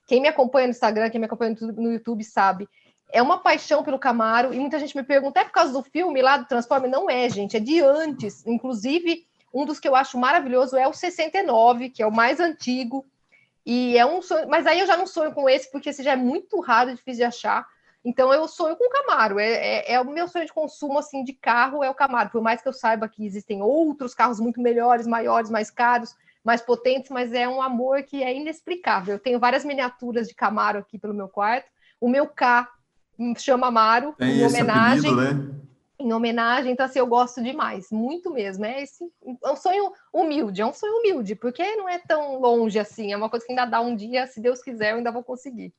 Quem me acompanha no Instagram, quem me acompanha no YouTube sabe. É uma paixão pelo Camaro, e muita gente me pergunta, é por causa do filme lá do Transforme? Não é, gente, é de antes. Inclusive, um dos que eu acho maravilhoso é o 69, que é o mais antigo, e é um sonho, mas aí eu já não sonho com esse, porque esse já é muito raro, difícil de achar. Então eu sonho com o Camaro. É, é, é, o meu sonho de consumo assim de carro é o Camaro. Por mais que eu saiba que existem outros carros muito melhores, maiores, mais caros, mais potentes, mas é um amor que é inexplicável. Eu tenho várias miniaturas de Camaro aqui pelo meu quarto. O meu K chama Amaro, Tem em homenagem. Apelido, né? em homenagem, então assim, eu gosto demais, muito mesmo. É esse é um sonho humilde, é um sonho humilde, porque não é tão longe assim, é uma coisa que ainda dá um dia, se Deus quiser, eu ainda vou conseguir.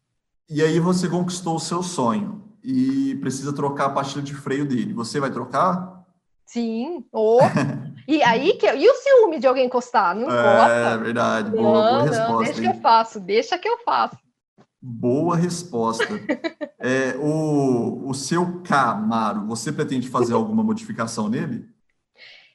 E aí você conquistou o seu sonho e precisa trocar a pastilha de freio dele. Você vai trocar? Sim. Oh. (laughs) e aí que e o ciúme de alguém encostar? Não É verdade. Boa, não, boa resposta. Não, deixa hein? que eu faço, deixa que eu faço. Boa resposta. (laughs) é, o, o seu Camaro, você pretende fazer alguma modificação nele?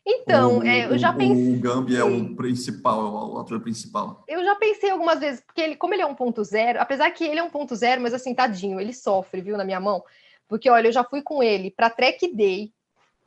Então, o, é, eu já pensei. O Gambi é o principal, é o ator principal. Eu já pensei algumas vezes, porque ele, como ele é 1.0, apesar que ele é 1.0, mas assim, tadinho, ele sofre, viu, na minha mão. Porque, olha, eu já fui com ele para Track Day,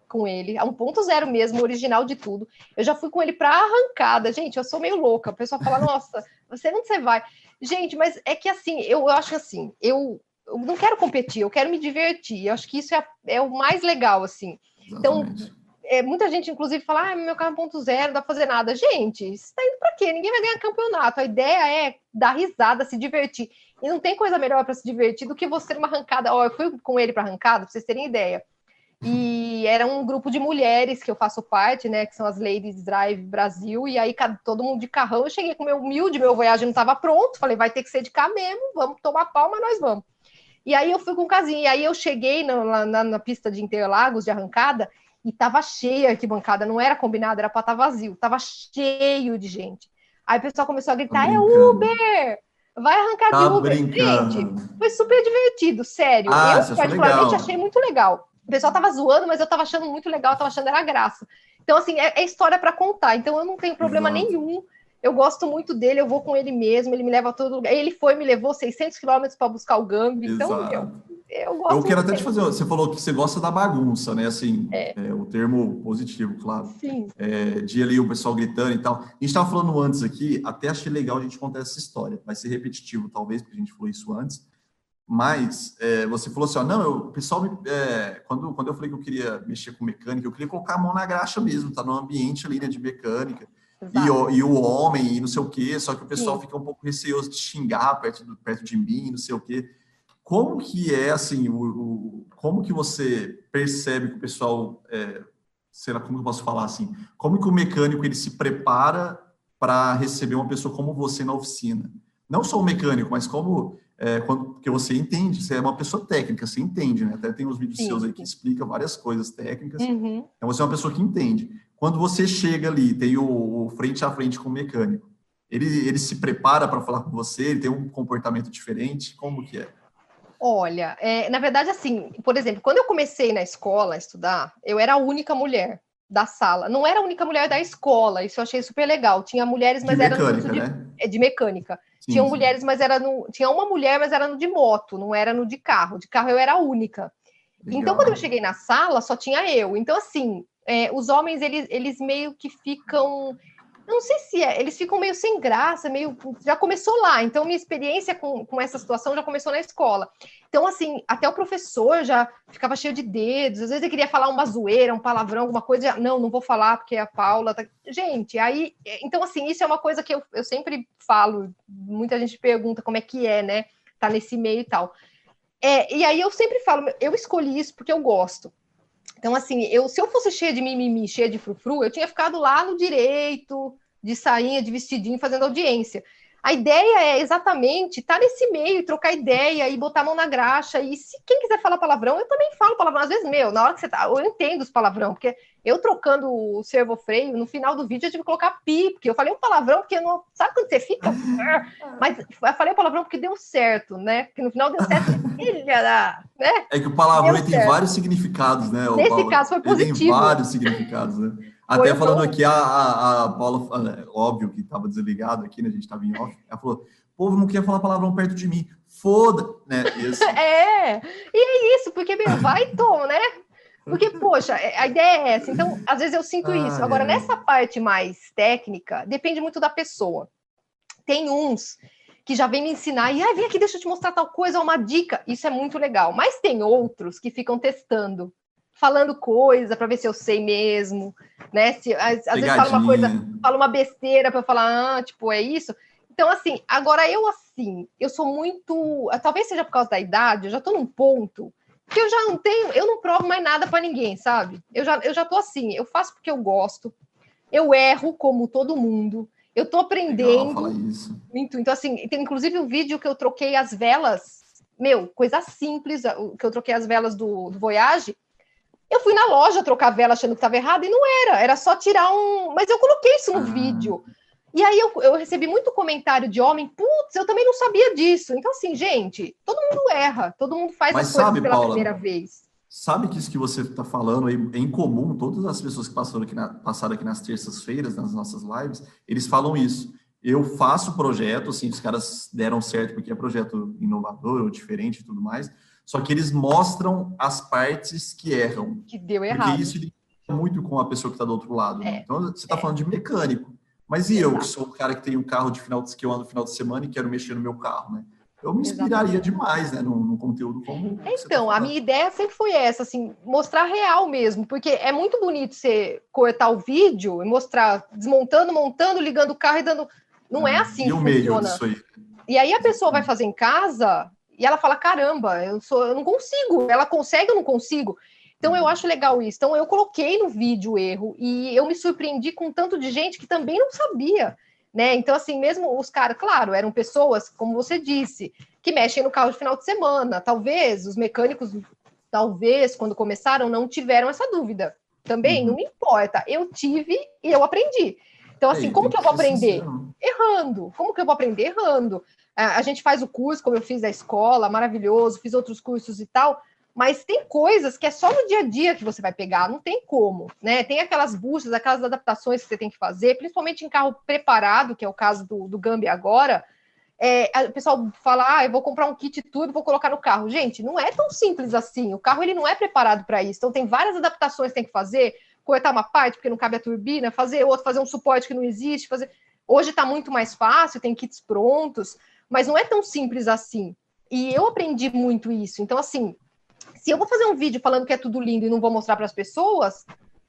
com ele, a 1.0 mesmo, original de tudo. Eu já fui com ele para arrancada. Gente, eu sou meio louca. O pessoal fala, nossa, você onde você vai? Gente, mas é que assim, eu, eu acho assim, eu, eu, não quero competir, eu quero me divertir. Eu acho que isso é, é o mais legal, assim. Então, Exatamente. Então, é, muita gente, inclusive, fala: ah, meu carro é 1.0, não dá pra fazer nada. Gente, isso tá indo para quê? Ninguém vai ganhar campeonato. A ideia é dar risada, se divertir. E não tem coisa melhor para se divertir do que você numa arrancada. Ó, eu fui com ele para arrancada, para vocês terem ideia. E era um grupo de mulheres que eu faço parte, né? Que são as Ladies Drive Brasil. E aí, todo mundo de carrão. Eu cheguei com meu humilde, meu voyage não estava pronto. Falei, vai ter que ser de cá mesmo, vamos tomar palma, nós vamos. E aí eu fui com o casinho. E aí eu cheguei na, na, na pista de Interlagos de arrancada e tava cheia a arquibancada, não era combinado, era para estar tá vazio, tava cheio de gente. Aí o pessoal começou a gritar: tá é Uber! Vai arrancar tá de Uber. Brincando. Gente, foi super divertido, sério. Ah, eu, particularmente, achei muito legal. O pessoal tava zoando, mas eu tava achando muito legal, eu tava achando era graça. Então, assim, é, é história para contar. Então, eu não tenho problema Exato. nenhum. Eu gosto muito dele, eu vou com ele mesmo, ele me leva a todo lugar. Ele foi, me levou 600 quilômetros para buscar o Gambi. Então, eu, eu gosto. Eu quero até te fazer. Você falou que você gosta da bagunça, né? Assim, é. É, o termo positivo, claro. Sim. É, de ali o pessoal gritando e tal. A gente estava falando antes aqui, até achei legal a gente contar essa história. Vai ser repetitivo, talvez, porque a gente falou isso antes. Mas é, você falou assim: ó, não, eu, o pessoal, me, é, quando, quando eu falei que eu queria mexer com mecânica, eu queria colocar a mão na graxa mesmo, tá no ambiente ali né, de mecânica. E o, e o, homem, e não sei o quê, só que o pessoal Sim. fica um pouco receoso de xingar perto, do, perto de mim, não sei o quê. Como que é, assim, o, o como que você percebe que o pessoal, é, sei lá, como eu posso falar assim, como que o mecânico, ele se prepara para receber uma pessoa como você na oficina? Não só o mecânico, mas como, é, quando, porque você entende, você é uma pessoa técnica, você entende, né? Até tem uns vídeos Sim. seus aí que explicam várias coisas técnicas, uhum. então você é uma pessoa que entende. Quando você chega ali, tem o, o frente a frente com o mecânico, ele, ele se prepara para falar com você, ele tem um comportamento diferente, como que é? Olha, é, na verdade, assim, por exemplo, quando eu comecei na escola a estudar, eu era a única mulher da sala. Não era a única mulher da escola, isso eu achei super legal. Tinha mulheres, mas de era mecânica, no de, né? É, de mecânica. Sim, Tinham sim. mulheres, mas era no. Tinha uma mulher, mas era no de moto, não era no de carro. De carro eu era a única. Legal. Então, quando eu cheguei na sala, só tinha eu. Então, assim, é, os homens, eles, eles meio que ficam não sei se é, eles ficam meio sem graça, meio. Já começou lá, então minha experiência com, com essa situação já começou na escola. Então, assim, até o professor já ficava cheio de dedos, às vezes ele queria falar uma zoeira, um palavrão, alguma coisa, já, não, não vou falar porque a Paula tá. Gente, aí. Então, assim, isso é uma coisa que eu, eu sempre falo, muita gente pergunta como é que é, né? Tá nesse meio e tal. É, e aí eu sempre falo, eu escolhi isso porque eu gosto. Então, assim, eu, se eu fosse cheia de mimimi, cheia de frufru, eu tinha ficado lá no direito, de sainha, de vestidinho, fazendo audiência. A ideia é exatamente estar tá nesse meio, trocar ideia e botar a mão na graxa. E se quem quiser falar palavrão, eu também falo palavrão. Às vezes, meu, na hora que você tá. Eu entendo os palavrão, porque eu trocando o servo freio, no final do vídeo eu tive que colocar pi, porque eu falei um palavrão, porque não. Sabe quando você fica? (laughs) Mas eu falei um palavrão porque deu certo, né? Porque no final deu certo. (laughs) Filha da. Né? É que o palavrão tem vários significados, né? Nesse caso foi positivo. Tem vários significados, né? Até falando bom. aqui, a, a, a Paula, é, óbvio que estava desligado aqui, né? A gente estava em off. Ela falou: o povo não quer falar palavrão perto de mim. Foda, né? (laughs) Isso. é, e é isso, porque, meu, vai tom, né? Porque, poxa, é, a ideia é essa. Então, às vezes eu sinto ah, isso. Agora, é. nessa parte mais técnica, depende muito da pessoa. Tem uns que já vem me ensinar, e ah, vem aqui, deixa eu te mostrar tal coisa, uma dica. Isso é muito legal. Mas tem outros que ficam testando falando coisa para ver se eu sei mesmo, né? Se às, às vezes fala uma coisa, fala uma besteira para falar, ah, tipo, é isso. Então, assim, agora eu assim, eu sou muito, talvez seja por causa da idade, eu já tô num ponto que eu já não tenho, eu não provo mais nada para ninguém, sabe? Eu já, eu já tô assim, eu faço porque eu gosto, eu erro como todo mundo, eu tô aprendendo muito. Então, assim, tem inclusive um vídeo que eu troquei as velas, meu, coisa simples, que eu troquei as velas do, do Voyage, eu fui na loja trocar vela achando que estava errado e não era, era só tirar um. Mas eu coloquei isso no ah. vídeo. E aí eu, eu, recebi muito comentário de homem, putz, eu também não sabia disso. Então, assim, gente, todo mundo erra, todo mundo faz Mas as coisas sabe, pela Paula, primeira vez. sabe que isso que você está falando é incomum, todas as pessoas que passaram aqui, na, passaram aqui nas terças-feiras, nas nossas lives, eles falam isso. Eu faço projeto, assim, os caras deram certo porque é projeto inovador ou diferente e tudo mais, só que eles mostram as partes que erram. Que deu errado. Porque isso muito com a pessoa que está do outro lado. Né? É. Então, você está é. falando de mecânico. Mas e Exato. eu, que sou o cara que tem um carro de final de que eu ando no final de semana e quero mexer no meu carro, né? Eu me inspiraria demais, né, no, conteúdo como. Tá então, tá a minha ideia sempre foi essa, assim, mostrar real mesmo, porque é muito bonito você cortar o vídeo e mostrar desmontando, montando, ligando o carro e dando. Não é é assim e o. Meio disso aí. E aí a pessoa vai fazer em casa e ela fala: caramba, eu sou, eu não consigo. Ela consegue, eu não consigo. Então eu acho legal isso. Então eu coloquei no vídeo o erro e eu me surpreendi com tanto de gente que também não sabia, né? Então assim, mesmo os caras, claro, eram pessoas, como você disse, que mexem no carro de final de semana. Talvez os mecânicos, talvez quando começaram não tiveram essa dúvida. Também uhum. não me importa. Eu tive e eu aprendi. Então assim, como que eu vou aprender? Errando. Como que eu vou aprender errando? A gente faz o curso, como eu fiz da escola, maravilhoso, fiz outros cursos e tal mas tem coisas que é só no dia a dia que você vai pegar, não tem como, né? Tem aquelas buscas, aquelas adaptações que você tem que fazer, principalmente em carro preparado, que é o caso do, do Gambi agora. É, o pessoal fala, ah, eu vou comprar um kit turbo, vou colocar no carro. Gente, não é tão simples assim. O carro ele não é preparado para isso. Então tem várias adaptações que tem que fazer, cortar uma parte porque não cabe a turbina, fazer outro, fazer um suporte que não existe, fazer. Hoje está muito mais fácil, tem kits prontos, mas não é tão simples assim. E eu aprendi muito isso. Então, assim, se eu vou fazer um vídeo falando que é tudo lindo e não vou mostrar para as pessoas,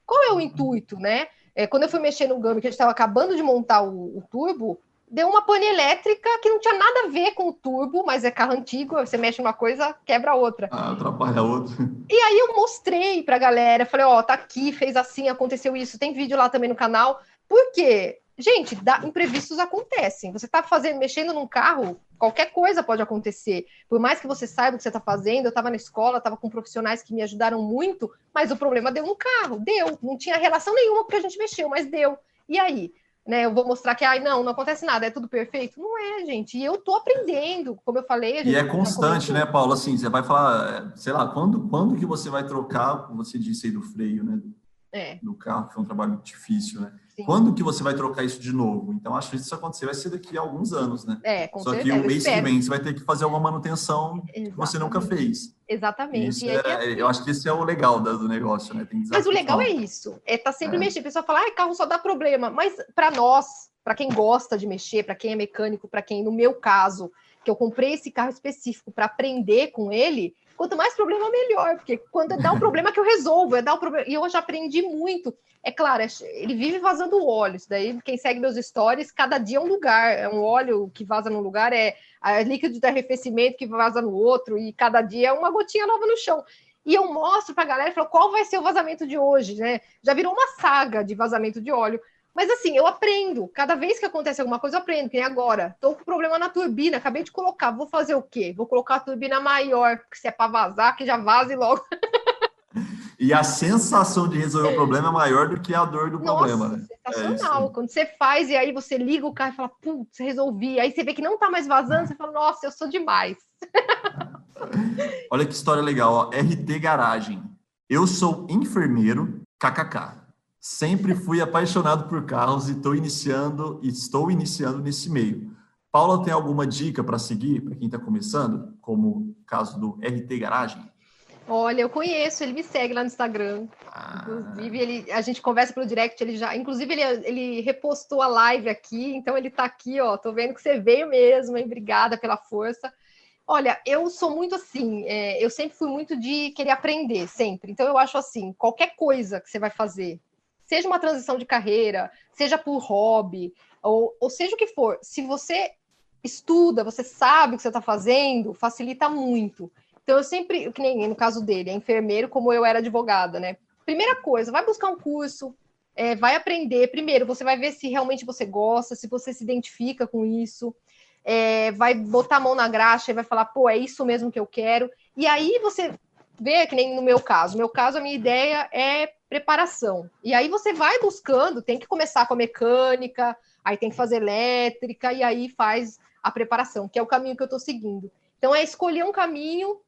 qual é o intuito, né? É, quando eu fui mexer no Gummy, que a gente estava acabando de montar o, o, turbo, deu uma pane elétrica que não tinha nada a ver com o turbo, mas é carro antigo, você mexe uma coisa, quebra outra. Ah, atrapalha outra. E aí eu mostrei para a galera, falei, ó, oh, tá aqui, fez assim, aconteceu isso, tem vídeo lá também no canal. Por quê? Gente, dá, imprevistos acontecem. Você está fazendo, mexendo num carro, qualquer coisa pode acontecer. Por mais que você saiba o que você está fazendo, eu estava na escola, estava com profissionais que me ajudaram muito, mas o problema deu no carro, deu. Não tinha relação nenhuma porque a gente mexeu, mas deu. E aí? Né, eu vou mostrar que, ai, não, não acontece nada, é tudo perfeito. Não é, gente. E eu tô aprendendo, como eu falei. e é constante, né, Paulo? Assim, você vai falar, sei lá, quando, quando que você vai trocar, você disse aí do freio, né? É. Do carro, que é um trabalho difícil, né? Sim. Quando que você vai trocar isso de novo? Então, acho que isso acontecer vai ser daqui a alguns anos, né? É, com Só certeza, que o mês que vem você vai ter que fazer alguma manutenção Exatamente. que você nunca fez. Exatamente. É, eu acho que esse é o legal do negócio, né? Mas o legal é isso, é tá sempre é. mexendo. O pessoal fala, ah, carro só dá problema. Mas para nós, para quem gosta de mexer, para quem é mecânico, para quem, no meu caso, que eu comprei esse carro específico para aprender com ele, quanto mais problema, melhor. Porque quando dá um problema que eu resolvo, é dar um problema. E eu já aprendi muito. É claro, é ele vive vazando óleo. Isso daí, quem segue meus stories, cada dia é um lugar. É um óleo que vaza num lugar, é a líquido de arrefecimento que vaza no outro, e cada dia é uma gotinha nova no chão. E eu mostro para a galera, falo, qual vai ser o vazamento de hoje, né? Já virou uma saga de vazamento de óleo. Mas assim, eu aprendo. Cada vez que acontece alguma coisa, eu aprendo. Que nem agora. Estou com problema na turbina, acabei de colocar. Vou fazer o quê? Vou colocar a turbina maior, porque se é para vazar, que já vaze logo. (laughs) E a sensação de resolver o problema é maior do que a dor do Nossa, problema, né? Sensacional. É Quando você faz e aí você liga o carro e fala, putz, resolvi. Aí você vê que não tá mais vazando, você fala, nossa, eu sou demais. (laughs) Olha que história legal, ó. RT Garagem. Eu sou enfermeiro, kkk. Sempre fui apaixonado por carros e estou iniciando, estou iniciando nesse meio. Paula tem alguma dica para seguir para quem está começando, como o caso do RT Garagem? Olha, eu conheço, ele me segue lá no Instagram. Ah. Inclusive, ele, a gente conversa pelo direct, ele já. Inclusive, ele, ele repostou a live aqui, então ele está aqui, ó. Tô vendo que você veio mesmo, hein? Obrigada pela força. Olha, eu sou muito assim, é, eu sempre fui muito de querer aprender, sempre. Então, eu acho assim: qualquer coisa que você vai fazer, seja uma transição de carreira, seja por hobby, ou, ou seja o que for, se você estuda, você sabe o que você está fazendo, facilita muito. Então, eu sempre, que nem no caso dele, é enfermeiro, como eu era advogada, né? Primeira coisa, vai buscar um curso, é, vai aprender. Primeiro, você vai ver se realmente você gosta, se você se identifica com isso. É, vai botar a mão na graxa e vai falar, pô, é isso mesmo que eu quero. E aí você vê, que nem no meu caso. No meu caso, a minha ideia é preparação. E aí você vai buscando, tem que começar com a mecânica, aí tem que fazer elétrica, e aí faz a preparação, que é o caminho que eu estou seguindo. Então, é escolher um caminho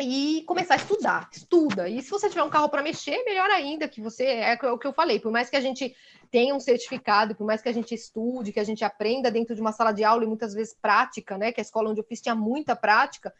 e começar a estudar. Estuda. E se você tiver um carro para mexer, melhor ainda, que você é o que eu falei, por mais que a gente tenha um certificado, por mais que a gente estude, que a gente aprenda dentro de uma sala de aula e muitas vezes prática, né? Que a escola onde eu fiz tinha muita prática.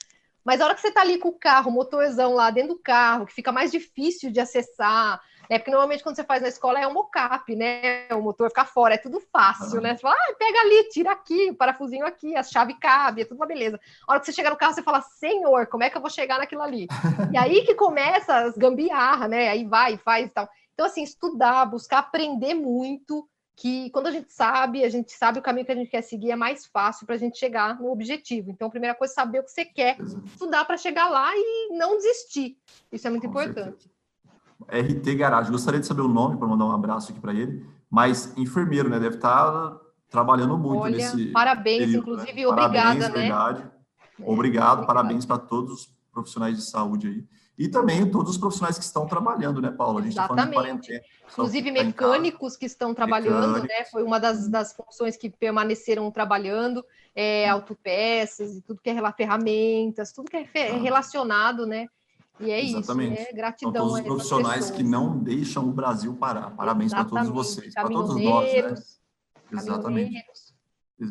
Mas a hora que você está ali com o carro, motorzão lá dentro do carro, que fica mais difícil de acessar, né? Porque normalmente quando você faz na escola é um mocap, né? O motor fica fora, é tudo fácil, uhum. né? Você fala, ah, pega ali, tira aqui, o parafusinho aqui, a chave cabe, é tudo uma beleza. A hora que você chega no carro, você fala, senhor, como é que eu vou chegar naquilo ali? e aí que começa as gambiarra, né? Aí vai, faz e tal. Então, assim, estudar, buscar aprender muito, que quando a gente sabe, a gente sabe o caminho que a gente quer seguir, é mais fácil para a gente chegar no objetivo. Então, a primeira coisa é saber o que você quer, estudar para chegar lá e não desistir. Isso é muito Com importante. Certeza. RT Garage. Gostaria de saber o nome para mandar um abraço aqui para ele, mas enfermeiro, né? Deve estar tá trabalhando muito Olha, nesse. Parabéns, período, inclusive, né? obrigada, parabéns, né? Verdade. É, obrigado, parabéns para todos os profissionais de saúde aí. E também todos os profissionais que estão trabalhando, né, Paula? A gente Exatamente. Tá falando de Inclusive tá mecânicos que estão trabalhando, né? mecânicos. né? Foi uma das, das funções que permaneceram trabalhando, é, autopeças e tudo que é ferramentas, tudo que é ah. relacionado, né? E é Exatamente. isso, é gratidão. São todos os profissionais que não deixam o Brasil parar. Parabéns para todos vocês, para todos nós, né? Exatamente.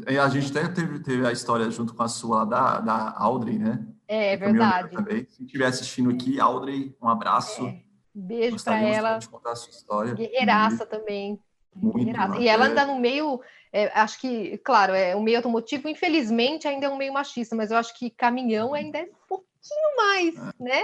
A gente até teve, teve, a história junto com a sua da, da Audrey, né? É, é verdade. Também. Se estiver assistindo aqui, Audrey, um abraço. É. Beijo para ela. De contar a sua história. Guerreiraça também. Muito, Guerreiraça. E ela anda no meio, é, acho que, claro, é o meio automotivo, infelizmente, ainda é um meio machista, mas eu acho que caminhão ainda é um pouquinho mais, é. né?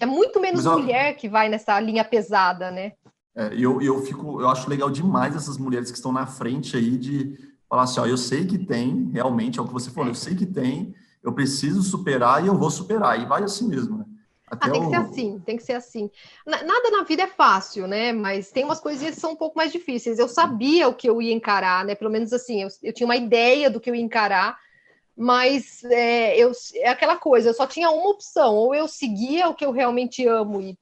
É muito menos Mas, mulher que vai nessa linha pesada, né? É, eu, eu fico, eu acho legal demais essas mulheres que estão na frente aí de falar assim, ó, eu sei que tem, realmente, é o que você falou, eu sei que tem, eu preciso superar e eu vou superar, e vai assim mesmo, né? Até ah, tem o... que ser assim, tem que ser assim. Nada na vida é fácil, né? Mas tem umas coisinhas que são um pouco mais difíceis. Eu sabia o que eu ia encarar, né? Pelo menos assim, eu, eu tinha uma ideia do que eu ia encarar, mas é, eu, é aquela coisa, eu só tinha uma opção, ou eu seguia o que eu realmente amo e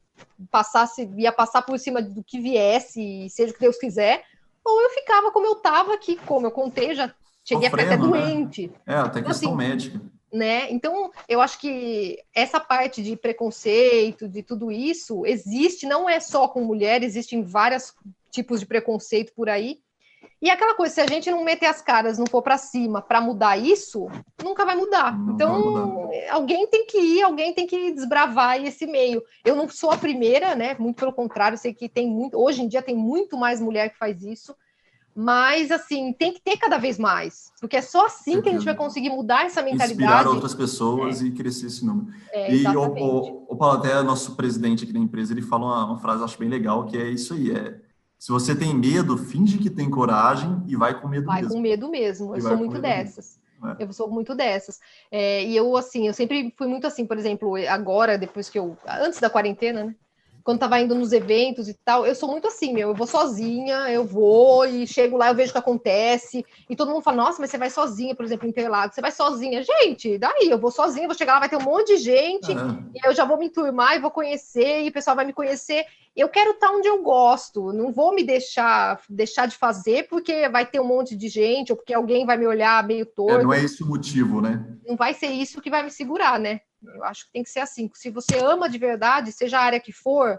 passasse, ia passar por cima do que viesse, seja o que Deus quiser, ou eu ficava como eu estava aqui, como eu contei, já cheguei Sofrendo, a ficar até né? doente. Né? É, até então, questão assim, médica. Né? Então, eu acho que essa parte de preconceito, de tudo isso, existe, não é só com mulher, existem vários tipos de preconceito por aí, e aquela coisa, se a gente não meter as caras, não for para cima para mudar isso, nunca vai mudar. Não então, vai mudar. alguém tem que ir, alguém tem que desbravar esse meio. Eu não sou a primeira, né? Muito pelo contrário, sei que tem muito, hoje em dia tem muito mais mulher que faz isso. Mas, assim, tem que ter cada vez mais, porque é só assim que a gente vai conseguir mudar essa mentalidade. Inspirar outras pessoas é. e crescer esse número. É, e o, o, o Paulo, até nosso presidente aqui da empresa, ele fala uma, uma frase, acho bem legal, que é isso aí, é se você tem medo, finge que tem coragem e vai com medo vai mesmo. Vai com medo mesmo. Eu sou muito dessas. É. Eu sou muito dessas. É, e eu, assim, eu sempre fui muito assim, por exemplo, agora, depois que eu. Antes da quarentena, né? Quando tava indo nos eventos e tal, eu sou muito assim, meu, eu vou sozinha, eu vou e chego lá, eu vejo o que acontece, e todo mundo fala, nossa, mas você vai sozinha, por exemplo, em Interlagos, você vai sozinha. Gente, daí, eu vou sozinha, vou chegar lá, vai ter um monte de gente, uhum. e eu já vou me enturmar e vou conhecer, e o pessoal vai me conhecer. Eu quero estar onde eu gosto, não vou me deixar deixar de fazer porque vai ter um monte de gente, ou porque alguém vai me olhar meio torto. É, não é esse o motivo, né? Não vai ser isso que vai me segurar, né? Eu acho que tem que ser assim. Se você ama de verdade, seja a área que for,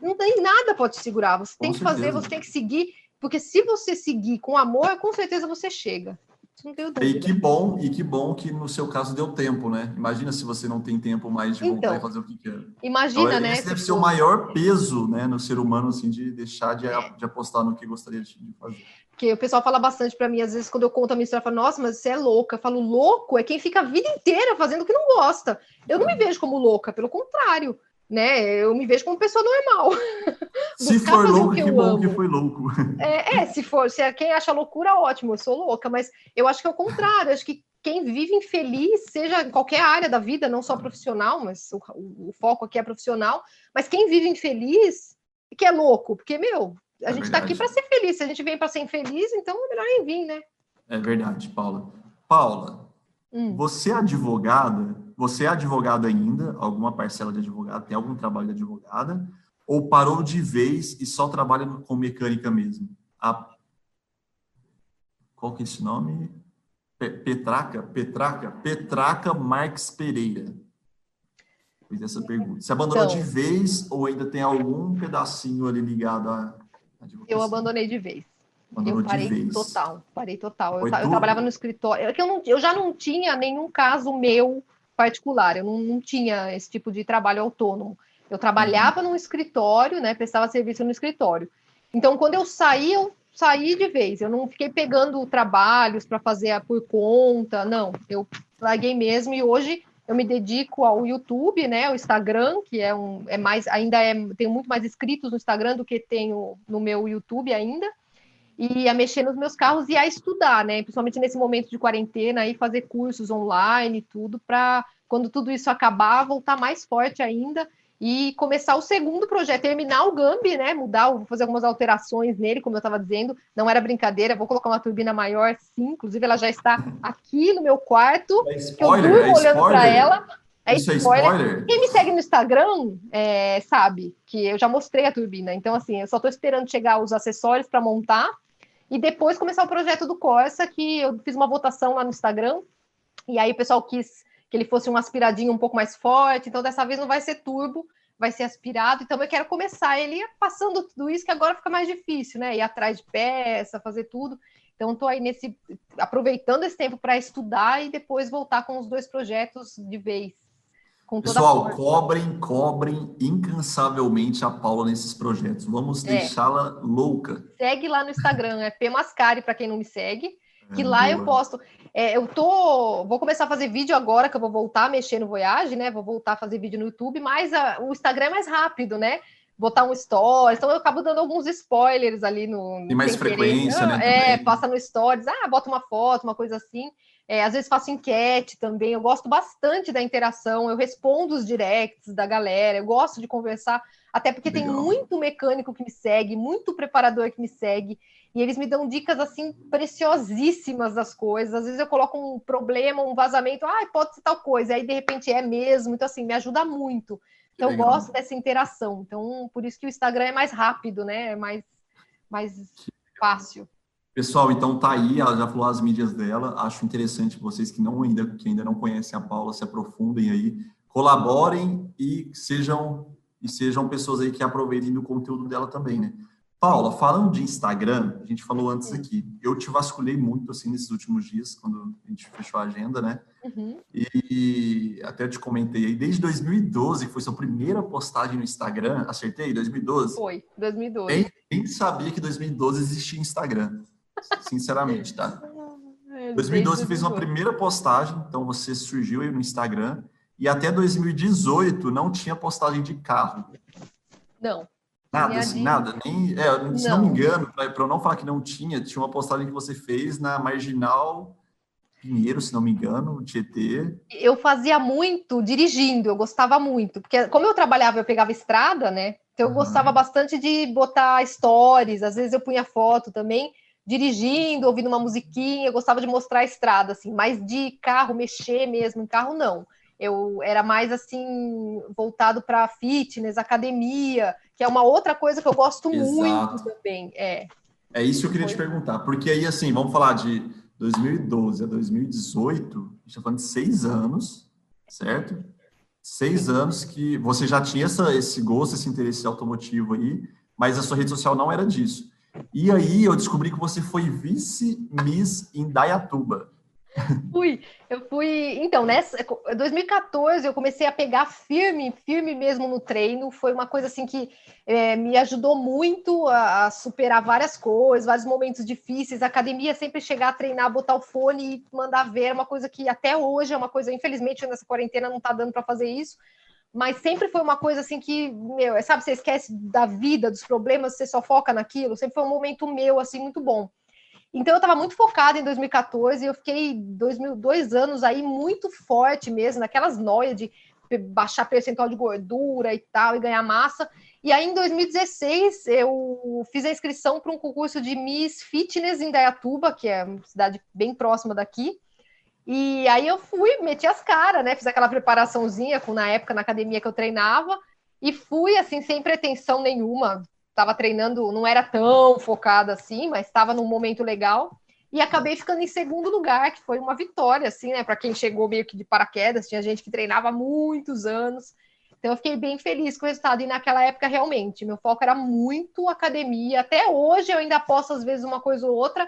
não tem nada pode te segurar. Você com tem que certeza. fazer, você tem que seguir, porque se você seguir com amor, com certeza você chega. Não tenho dúvida. E que bom, e que bom que no seu caso deu tempo, né? Imagina se você não tem tempo mais de voltar então, e fazer o que quer. Imagina, então, né? Esse deve ser o maior peso, né, no ser humano, assim, de deixar de, é. de apostar no que gostaria de fazer. Porque o pessoal fala bastante para mim, às vezes, quando eu conto a minha história, fala, nossa, mas você é louca. Eu falo, louco é quem fica a vida inteira fazendo o que não gosta. Eu não me vejo como louca, pelo contrário, né? Eu me vejo como pessoa normal. (laughs) Se for louco, que, que bom amo. que foi louco. (laughs) É, é, se for, se é quem acha loucura, ótimo, eu sou louca, mas eu acho que é o contrário, acho que quem vive infeliz, seja em qualquer área da vida, não só profissional, mas o, o, o foco aqui é profissional, mas quem vive infeliz, que é louco, porque, meu, a é gente está aqui para ser feliz. Se a gente vem para ser infeliz, então é melhor nem vir, né? É verdade, Paula. Paula, hum. você é advogada? Você é advogada ainda? Alguma parcela de advogada? Tem algum trabalho de advogada? Ou parou de vez e só trabalha com mecânica mesmo? A... Qual que é esse nome? Petraca? Petraca? Petraca Marques Pereira. Fiz essa pergunta. Você abandonou então, de vez ou ainda tem algum pedacinho ali ligado à advocacia? Eu abandonei de vez. Abandonou eu parei total, parei total. Eu, eu, trabalhava no escritório, é eu, não, eu já não tinha nenhum caso meu particular, eu não, não tinha esse tipo de trabalho autônomo. Eu trabalhava uhum. num escritório, né? Prestava serviço no escritório. Então, quando eu saí, eu saí de vez. Eu não fiquei pegando trabalhos para fazer por conta, não. Eu larguei mesmo e hoje eu me dedico ao YouTube, né, o Instagram, que é um é mais ainda é tenho muito mais inscritos no Instagram do que tenho no meu YouTube ainda. E a mexer nos meus carros e a estudar, né? Principalmente nesse momento de quarentena aí fazer cursos online, tudo para quando tudo isso acabar, voltar mais forte ainda e começar o segundo projeto, terminar o Gambi, né? Mudar, vou fazer algumas alterações nele, como eu estava dizendo, não era brincadeira, vou colocar uma turbina maior, sim, inclusive ela já está aqui no meu quarto, é spoiler, que eu durmo é olhando para ela. É Isso spoiler. é spoiler. Quem me segue no Instagram é, sabe que eu já mostrei a turbina, então assim, eu só estou esperando chegar os acessórios para montar e depois começar o projeto do Corsa, que eu fiz uma votação lá no Instagram, e aí o pessoal quis que ele fosse um aspiradinho um pouco mais forte. Então, dessa vez não vai ser turbo, vai ser aspirado. Então, eu quero começar ele passando tudo isso, que agora fica mais difícil, né? Ir atrás de peça, fazer tudo. Então, estou aí nesse aproveitando esse tempo para estudar e depois voltar com os dois projetos de vez. Pessoal, cobrem, cobrem incansavelmente a Paula nesses projetos. Vamos é. deixá-la louca. Segue lá no Instagram, é P Mascari, para quem não me segue que é, lá boa. eu posto. É, eu tô. Vou começar a fazer vídeo agora, que eu vou voltar a mexer no Voyage, né? Vou voltar a fazer vídeo no YouTube, mas a, o Instagram é mais rápido, né? Botar um stories, então eu acabo dando alguns spoilers ali no. Tem mais frequência, querer. né? Ah, é, passa no stories, ah, bota uma foto, uma coisa assim. É, às vezes faço enquete também, eu gosto bastante da interação, eu respondo os directs da galera, eu gosto de conversar, até porque Legal. tem muito mecânico que me segue, muito preparador que me segue, e eles me dão dicas assim preciosíssimas das coisas. Às vezes eu coloco um problema, um vazamento, ah, pode ser tal coisa, aí de repente é mesmo. Então, assim, me ajuda muito. Então, eu gosto dessa interação. Então, por isso que o Instagram é mais rápido, né? É mais, mais fácil. Pessoal, então tá aí, ela já falou as mídias dela. Acho interessante vocês que não ainda que ainda não conhecem a Paula se aprofundem aí, colaborem e sejam e sejam pessoas aí que aproveitem do conteúdo dela também, né? Paula, falando de Instagram, a gente falou antes aqui, eu te vasculhei muito assim nesses últimos dias, quando a gente fechou a agenda, né? Uhum. E até te comentei aí, desde 2012, que foi sua primeira postagem no Instagram, acertei? 2012? Foi, 2012. Quem, quem sabia que 2012 existia Instagram? Sinceramente, tá? (laughs) 2012 você fez uma primeira postagem, então você surgiu aí no Instagram, e até 2018 não tinha postagem de carro. Não. Nada, assim, nada. Nem, é, se não. não me engano, para eu não falar que não tinha, tinha uma postagem que você fez na Marginal Pinheiro, se não me engano, Tietê. Eu fazia muito dirigindo, eu gostava muito, porque como eu trabalhava, eu pegava estrada, né? Então eu uhum. gostava bastante de botar stories, às vezes eu punha foto também, dirigindo, ouvindo uma musiquinha, eu gostava de mostrar a estrada, assim, mas de carro, mexer mesmo em carro, não eu era mais assim voltado para fitness, academia, que é uma outra coisa que eu gosto Exato. muito também. É. É isso que eu queria Foi. te perguntar, porque aí assim, vamos falar de 2012 a 2018, a gente está falando de seis anos, certo? Seis anos que você já tinha essa, esse gosto, esse interesse automotivo aí, mas a sua rede social não era disso. E aí eu descobri que você foi vice-miss em Dayatuba. (laughs) Fui, eu fui. Então, nessa 2014 eu comecei a pegar firme, firme mesmo no treino. Foi uma coisa assim que é, me ajudou muito a, a, superar várias coisas, vários momentos difíceis. A academia sempre chegar a treinar, botar o fone e mandar ver, uma coisa que até hoje é uma coisa, infelizmente, nessa quarentena não tá dando para fazer isso. Mas sempre foi uma coisa assim que, meu, sabe, você esquece da vida, dos problemas, você só foca naquilo. Sempre foi um momento meu, assim, muito bom. Então eu estava muito focada em 2014 e eu fiquei dois, mil, dois anos aí muito forte mesmo, naquelas noias de baixar percentual de gordura e tal, e ganhar massa. E aí, em 2016, eu fiz a inscrição para um concurso de Miss Fitness em Dayatuba, que é uma cidade bem próxima daqui. E aí eu fui, meti as caras, né? Fiz aquela preparaçãozinha com na época na academia que eu treinava e fui assim sem pretensão nenhuma estava treinando, não era tão focada assim, mas estava num momento legal. E acabei ficando em segundo lugar, que foi uma vitória, assim, né? Para quem chegou meio que de paraquedas, tinha gente que treinava há muitos anos. Então eu fiquei bem feliz com o resultado. E naquela época, realmente, meu foco era muito academia. Até hoje eu ainda posso, às vezes, uma coisa ou outra,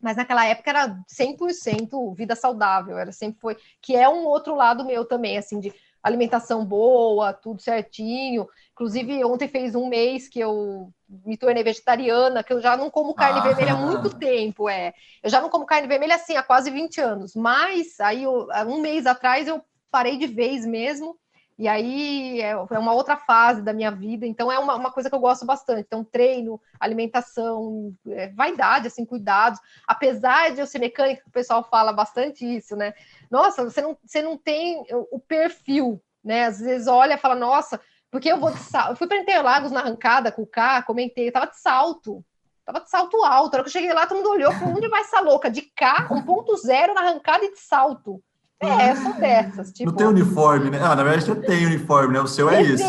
mas naquela época era 100% vida saudável, era sempre foi, que é um outro lado meu também, assim, de alimentação boa, tudo certinho. Inclusive, ontem fez um mês que eu me tornei vegetariana, que eu já não como carne ah. vermelha há muito tempo, é. Eu já não como carne vermelha assim há quase 20 anos, mas aí eu, um mês atrás eu parei de vez mesmo e aí é, é uma outra fase da minha vida, então é uma, uma coisa que eu gosto bastante. Então, treino, alimentação, é, vaidade, assim, cuidados. Apesar de eu ser mecânica, o pessoal fala bastante isso, né? Nossa, você não, você não tem o perfil, né? Às vezes olha e fala, nossa, porque eu vou de salto. Eu fui para Interlagos na arrancada com o carro, comentei, eu tava de salto. Tava de salto alto. Na hora que eu cheguei lá, todo mundo olhou, falou, onde vai essa louca? De K, 1.0 na arrancada e de salto. É, são dessas. Tipo... Não tem uniforme, né? Ah, na verdade você tem uniforme, né? O seu é esse.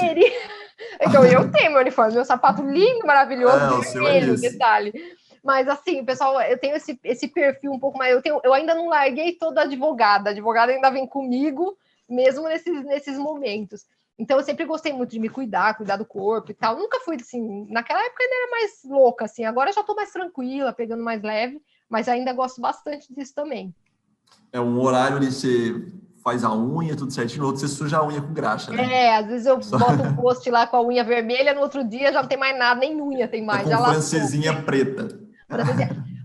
Então, eu tenho meu uniforme, meu sapato lindo, maravilhoso, é, vermelho, é detalhe. Mas assim, pessoal, eu tenho esse, esse perfil um pouco mais. Eu, tenho, eu ainda não larguei toda advogada. A advogada ainda vem comigo, mesmo nesses, nesses momentos. Então, eu sempre gostei muito de me cuidar, cuidar do corpo e tal. Nunca fui assim. Naquela época ainda era mais louca, assim. Agora já tô mais tranquila, pegando mais leve, mas ainda gosto bastante disso também. É um horário onde você faz a unha, tudo certinho, no outro você suja a unha com graxa, né? É, às vezes eu Só... boto um post lá com a unha vermelha, no outro dia já não tem mais nada, nem unha tem mais. É com francesinha preta.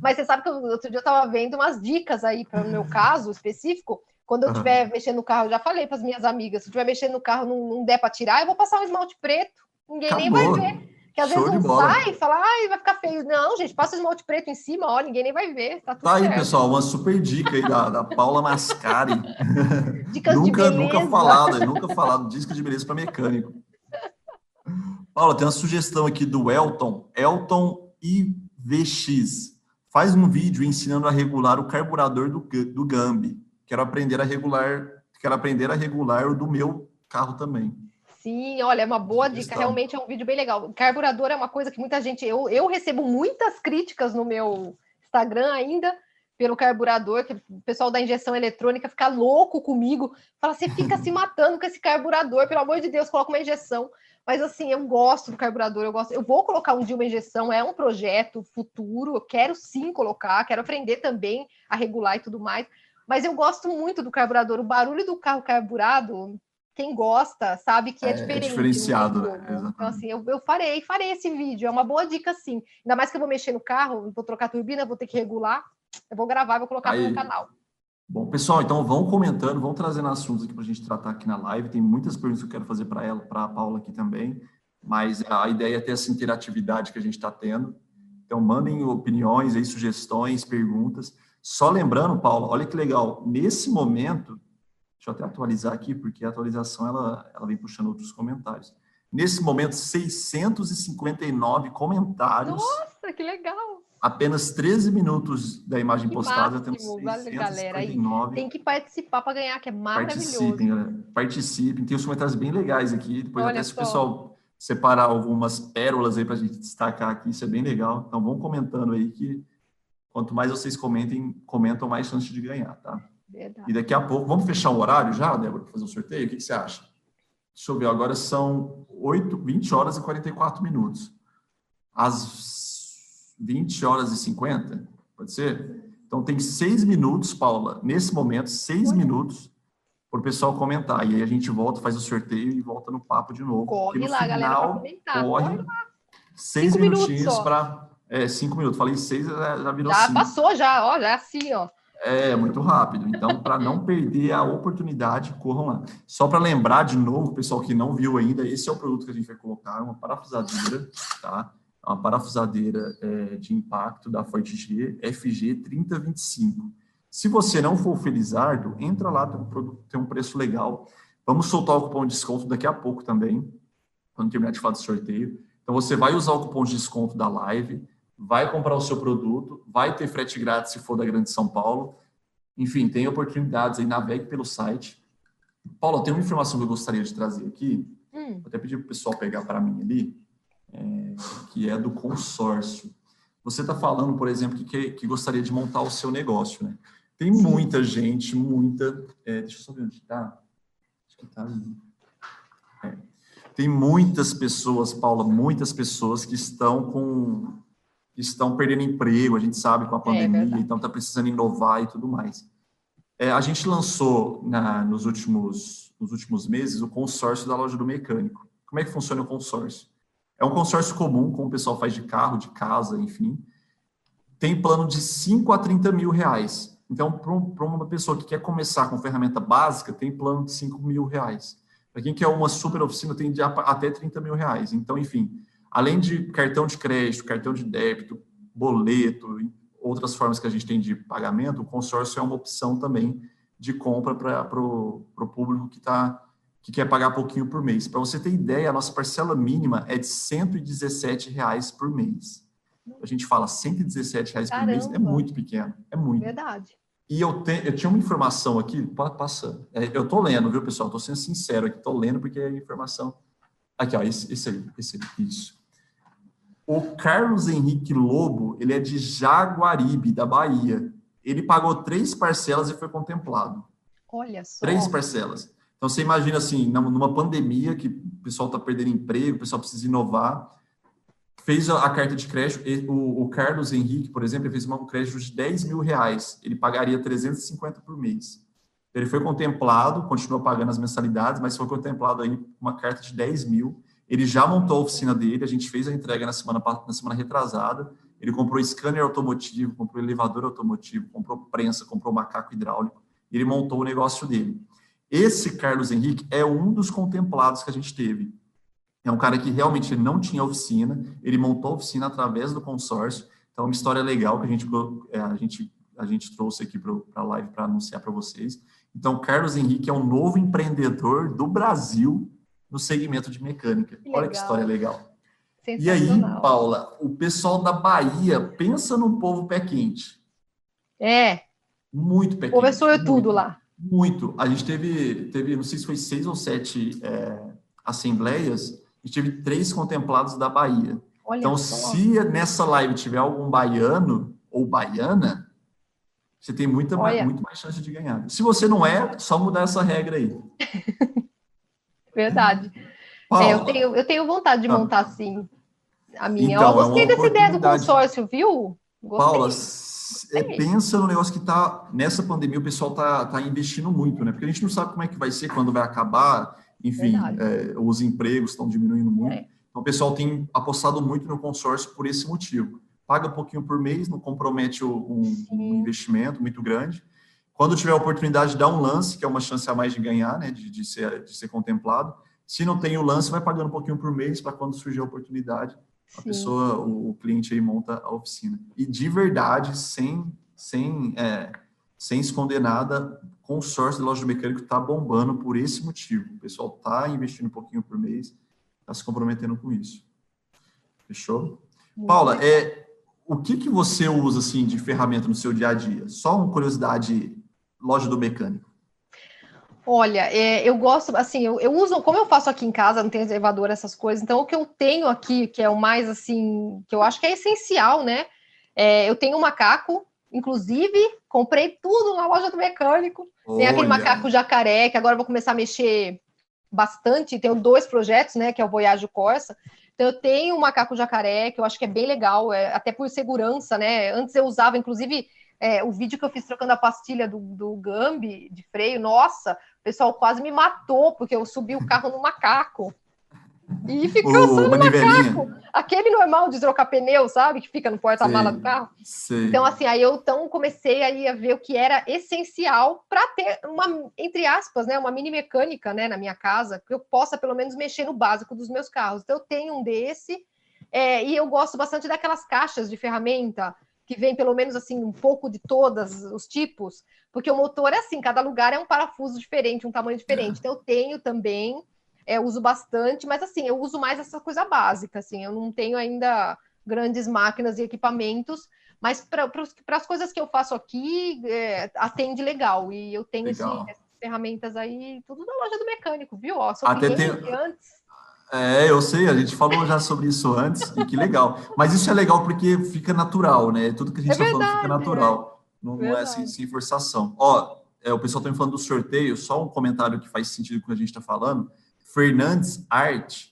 Mas você sabe que outro dia eu estava vendo umas dicas aí para o meu caso específico. Quando eu estiver uhum. mexendo no carro, já falei para as minhas amigas, se eu estiver mexendo no carro não, não der para tirar, eu vou passar um esmalte preto. Ninguém Acabou. nem vai ver. Que às Show vezes não sai e fala, ai, vai ficar feio. Não, gente, passa o esmalte preto em cima, ó, ninguém nem vai ver. Tá, tá aí, certo. pessoal, uma super dica aí da, da Paula Mascari. (laughs) Dicas nunca, de beleza. Nunca falado, nunca falado, dicas de beleza para mecânico. Paula, tem uma sugestão aqui do Elton, Elton IVX. Faz um vídeo ensinando a regular o carburador do, do Gambi. Quero aprender a regular, quero aprender a regular o do meu carro também. Sim, olha, é uma boa dica. Realmente é um vídeo bem legal. Carburador é uma coisa que muita gente. Eu, eu recebo muitas críticas no meu Instagram ainda pelo carburador, que o pessoal da injeção eletrônica fica louco comigo. Fala, você fica se (laughs) matando com esse carburador, pelo amor de Deus, coloca uma injeção. Mas assim, eu gosto do carburador, eu gosto. Eu vou colocar um dia uma injeção, é um projeto futuro, eu quero sim colocar, quero aprender também a regular e tudo mais. Mas eu gosto muito do carburador. O barulho do carro carburado quem gosta sabe que é, é, é diferente. É diferenciado, né? Então, assim, eu, eu farei, farei esse vídeo. É uma boa dica, sim. Ainda mais que eu vou mexer no carro, vou trocar a turbina, vou ter que regular. Eu vou gravar, vou colocar Aí. no canal. Bom, pessoal, então vão comentando, vão trazendo assuntos aqui para a gente tratar aqui na live. Tem muitas perguntas que eu quero fazer para ela, para a Paula aqui também, mas a ideia é ter essa interatividade que a gente está tendo. Então, mandem opiniões aí, sugestões, perguntas. Só lembrando, Paula, olha que legal, nesse momento, Deixa eu até atualizar aqui, porque a atualização ela, ela vem puxando outros comentários. Nesse momento, 659 comentários. Nossa, que legal! Apenas 13 minutos da imagem que postada, máximo, temos 659. galera. Aí tem que participar para ganhar, que é maravilhoso. Participem, galera. Participem. Tem os comentários bem legais aqui. Depois Olha até se o pessoal separar algumas pérolas aí para a gente destacar aqui, isso é bem legal. Então, vão comentando aí que quanto mais vocês comentem, comentam, mais chance de ganhar, tá? Verdade. E daqui a pouco, vamos fechar o horário já, Débora, para fazer o um sorteio? O que, que, você acha? Deixa eu ver, agora são 8, 20 horas e 44 minutos. Às 20 horas e 50, pode ser? Então tem seis minutos, Paula, nesse momento, seis minutos para o pessoal comentar. E aí a gente volta, faz o sorteio e volta no papo de novo. Corre lá, final, galera, para comentar. Corre, corre lá. Seis cinco minutinhos para. É, cinco minutos. Falei seis, já virou Já cinco. passou, já, ó, já é assim, ó. É, muito rápido. Então, para não perder a oportunidade, corram lá. Só para lembrar de novo, pessoal que não viu ainda, esse é o produto que a gente vai colocar, uma parafusadeira, tá? Uma parafusadeira é, de impacto da Forte-G, FG 3025. Se você não for Felizardo, entra lá, tem um, produto, tem um preço legal. Vamos soltar o cupom de desconto daqui a pouco também, quando terminar de falar do sorteio. Então, você vai usar o cupom de desconto da live, vai comprar o seu produto, vai ter frete grátis se for da Grande São Paulo. Enfim, tem oportunidades aí, navegue pelo site. Paulo, tem uma informação que eu gostaria de trazer aqui, hum. vou até pedir para o pessoal pegar para mim ali, é, que é do consórcio. Você está falando, por exemplo, que, que, gostaria de montar o seu negócio, né? Tem muita gente, muita. É, deixa eu só ver onde está. Acho que está ali. É, tem muitas pessoas, Paula, muitas pessoas que estão com estão perdendo emprego, a gente sabe com a é pandemia, é então está precisando inovar e tudo mais. É, a gente lançou na, nos, últimos, nos últimos meses o consórcio da loja do mecânico. Como é que funciona o consórcio? É um consórcio comum, como o pessoal faz de carro, de casa, enfim. Tem plano de 5 a 30 mil reais. Então, para uma pessoa que quer começar com ferramenta básica, tem plano de 5 mil reais. Para quem quer uma super oficina, tem de até 30 mil reais. Então, enfim, além de cartão de crédito, cartão de débito, boleto, outras formas que a gente tem de pagamento, o consórcio é uma opção também de compra para o público que, tá, que quer pagar pouquinho por mês. Para você ter ideia, a nossa parcela mínima é de 117 reais por mês. A gente fala 117 reais Caramba. por mês, é muito pequeno, é muito. Verdade. E eu, te, eu tinha uma informação aqui, passando. É, eu estou lendo, viu, pessoal? Estou sendo sincero aqui, estou lendo porque é informação. Aqui, ó, esse, esse aí, esse aí, isso. O Carlos Henrique Lobo, ele é de Jaguaribe, da Bahia. Ele pagou três parcelas e foi contemplado. Olha só. Três parcelas. Então, você imagina assim, numa pandemia que o pessoal está perdendo emprego, o pessoal precisa inovar, fez a, carta de crédito, o, o, Carlos Henrique, por exemplo, fez um crédito de 10 mil reais, ele pagaria 350 por mês. Ele foi contemplado, continuou pagando as mensalidades, mas foi contemplado aí uma carta de 10 mil, ele já montou a oficina dele, a gente fez a entrega na semana, na semana retrasada. Ele comprou scanner automotivo, comprou elevador automotivo, comprou prensa, comprou macaco hidráulico. E ele montou o negócio dele. Esse Carlos Henrique é um dos contemplados que a gente teve. É um cara que realmente não tinha oficina, ele montou a oficina através do consórcio. Então, é uma história legal que a gente, é, a gente, a gente trouxe aqui para a live para anunciar para vocês. Então, Carlos Henrique é um novo empreendedor do Brasil no segmento de mecânica. Que Olha que história legal. E aí, Paula, o pessoal da Bahia pensa num povo pé quente. É. Muito pé quente. Conversou tudo lá. Muito. A gente teve, teve, não sei se foi seis ou sete é, assembleias, a gente teve três contemplados da Bahia. Olha então, só. se nessa live tiver algum baiano ou baiana, você tem muita, muito mais chance de ganhar. Se você não é, só mudar essa regra aí. (laughs) Verdade. É, eu, tenho, eu tenho vontade de ah. montar assim a minha. Então, eu é gostei é dessa ideia do consórcio, viu? Gostei. Paula, é, pensa no negócio que está nessa pandemia o pessoal está tá investindo muito, né? Porque a gente não sabe como é que vai ser quando vai acabar, enfim, é, os empregos estão diminuindo muito. É. Então o pessoal tem apostado muito no consórcio por esse motivo. Paga um pouquinho por mês, não compromete um, um investimento muito grande quando tiver a oportunidade, dá um lance, que é uma chance a mais de ganhar, né, de, de, ser, de ser contemplado. Se não tem o lance, vai pagando um pouquinho por mês para quando surgir a oportunidade, a Sim. pessoa, o, o, cliente aí monta a oficina. E de verdade, sem, sem, é, sem esconder nada, consórcio de loja de mecânico está bombando por esse motivo. O pessoal está investindo um pouquinho por mês, está se comprometendo com isso. Fechou? Muito Paula, é, o que, que você usa assim de ferramenta no seu dia a dia? Só uma curiosidade loja do mecânico? Olha, é, eu gosto, assim, eu, eu, uso, como eu faço aqui em casa, não tem elevador, essas coisas, então o que eu tenho aqui, que é o mais, assim, que eu acho que é essencial, né? É, eu tenho um macaco, inclusive, comprei tudo na loja do mecânico. Olha. Tem aquele macaco jacaré, que agora eu vou começar a mexer bastante, tenho dois projetos, né, que é o Voyage Corsa. Então eu tenho um macaco jacaré, que eu acho que é bem legal, é, até por segurança, né? Antes eu usava, inclusive, é, o vídeo que eu fiz trocando a pastilha do, do Gambi de freio, nossa, o pessoal quase me matou, porque eu subi o carro no macaco. E ficou só no macaco. Aquele normal de trocar pneu, sabe? Que fica no porta-mala do carro. Sei. Então, assim, aí eu então comecei aí a ver o que era essencial para ter uma, entre aspas, né, uma mini mecânica né, na minha casa, que eu possa pelo menos mexer no básico dos meus carros. Então, eu tenho um desse, é, e eu gosto bastante daquelas caixas de ferramenta que vem pelo menos assim um pouco de todos os tipos, porque o motor é assim, cada lugar é um parafuso diferente, um tamanho diferente. Então eu tenho também, é, uso bastante, mas assim, eu uso mais essa coisa básica, assim, eu não tenho ainda grandes máquinas e equipamentos, mas para as coisas que eu faço aqui, é, atende legal. E eu tenho esse, essas ferramentas aí, tudo na loja do mecânico, viu? Ó, Até tem... antes. É, eu sei, a gente falou já sobre isso antes, e que legal. Mas isso é legal porque fica natural, né? Tudo que a gente está é falando fica natural. É. Não, não, é sem, sem, forçação. Ó, é, o pessoal está me falando do sorteio, só um comentário que faz sentido com o que a gente está falando. Fernandes Art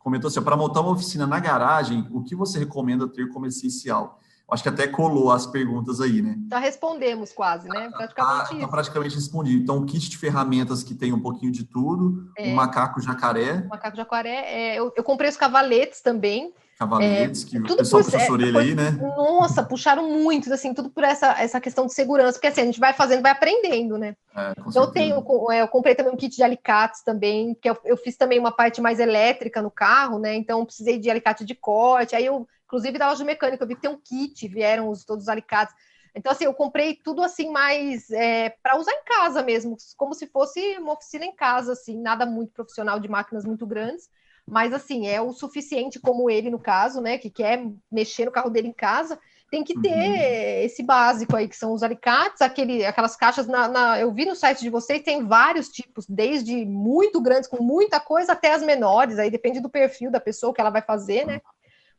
comentou assim: para montar uma oficina na garagem, o que você recomenda ter como essencial? Acho que até colou as perguntas aí, né? Já respondemos quase, né? Praticamente ah, tá praticamente respondido. Então, um kit de ferramentas que tem um pouquinho de tudo, é. um macaco jacaré. Um macaco jacaré. É, eu, eu comprei os cavaletes também. Cavaletes, é, que o pessoal puxa sua orelha aí, né? Nossa, puxaram muito, assim, tudo por essa, essa questão de segurança, porque assim, a gente vai fazendo, vai aprendendo, né? É, então, eu tenho, é, eu comprei também um kit de alicates também, que eu, eu fiz também uma parte mais elétrica no carro, né? Então, precisei de alicate de corte, aí eu Inclusive da loja mecânica, eu vi que tem um kit, vieram os, todos os alicates. Então, assim, eu comprei tudo assim mais é, para usar em casa mesmo, como se fosse uma oficina em casa, assim, nada muito profissional de máquinas muito grandes, mas assim, é o suficiente como ele, no caso, né, que quer mexer no carro dele em casa, tem que ter uhum. esse básico aí, que são os alicates, aquele, aquelas caixas, na, na, eu vi no site de vocês, tem vários tipos, desde muito grandes, com muita coisa, até as menores, aí depende do perfil da pessoa que ela vai fazer, né?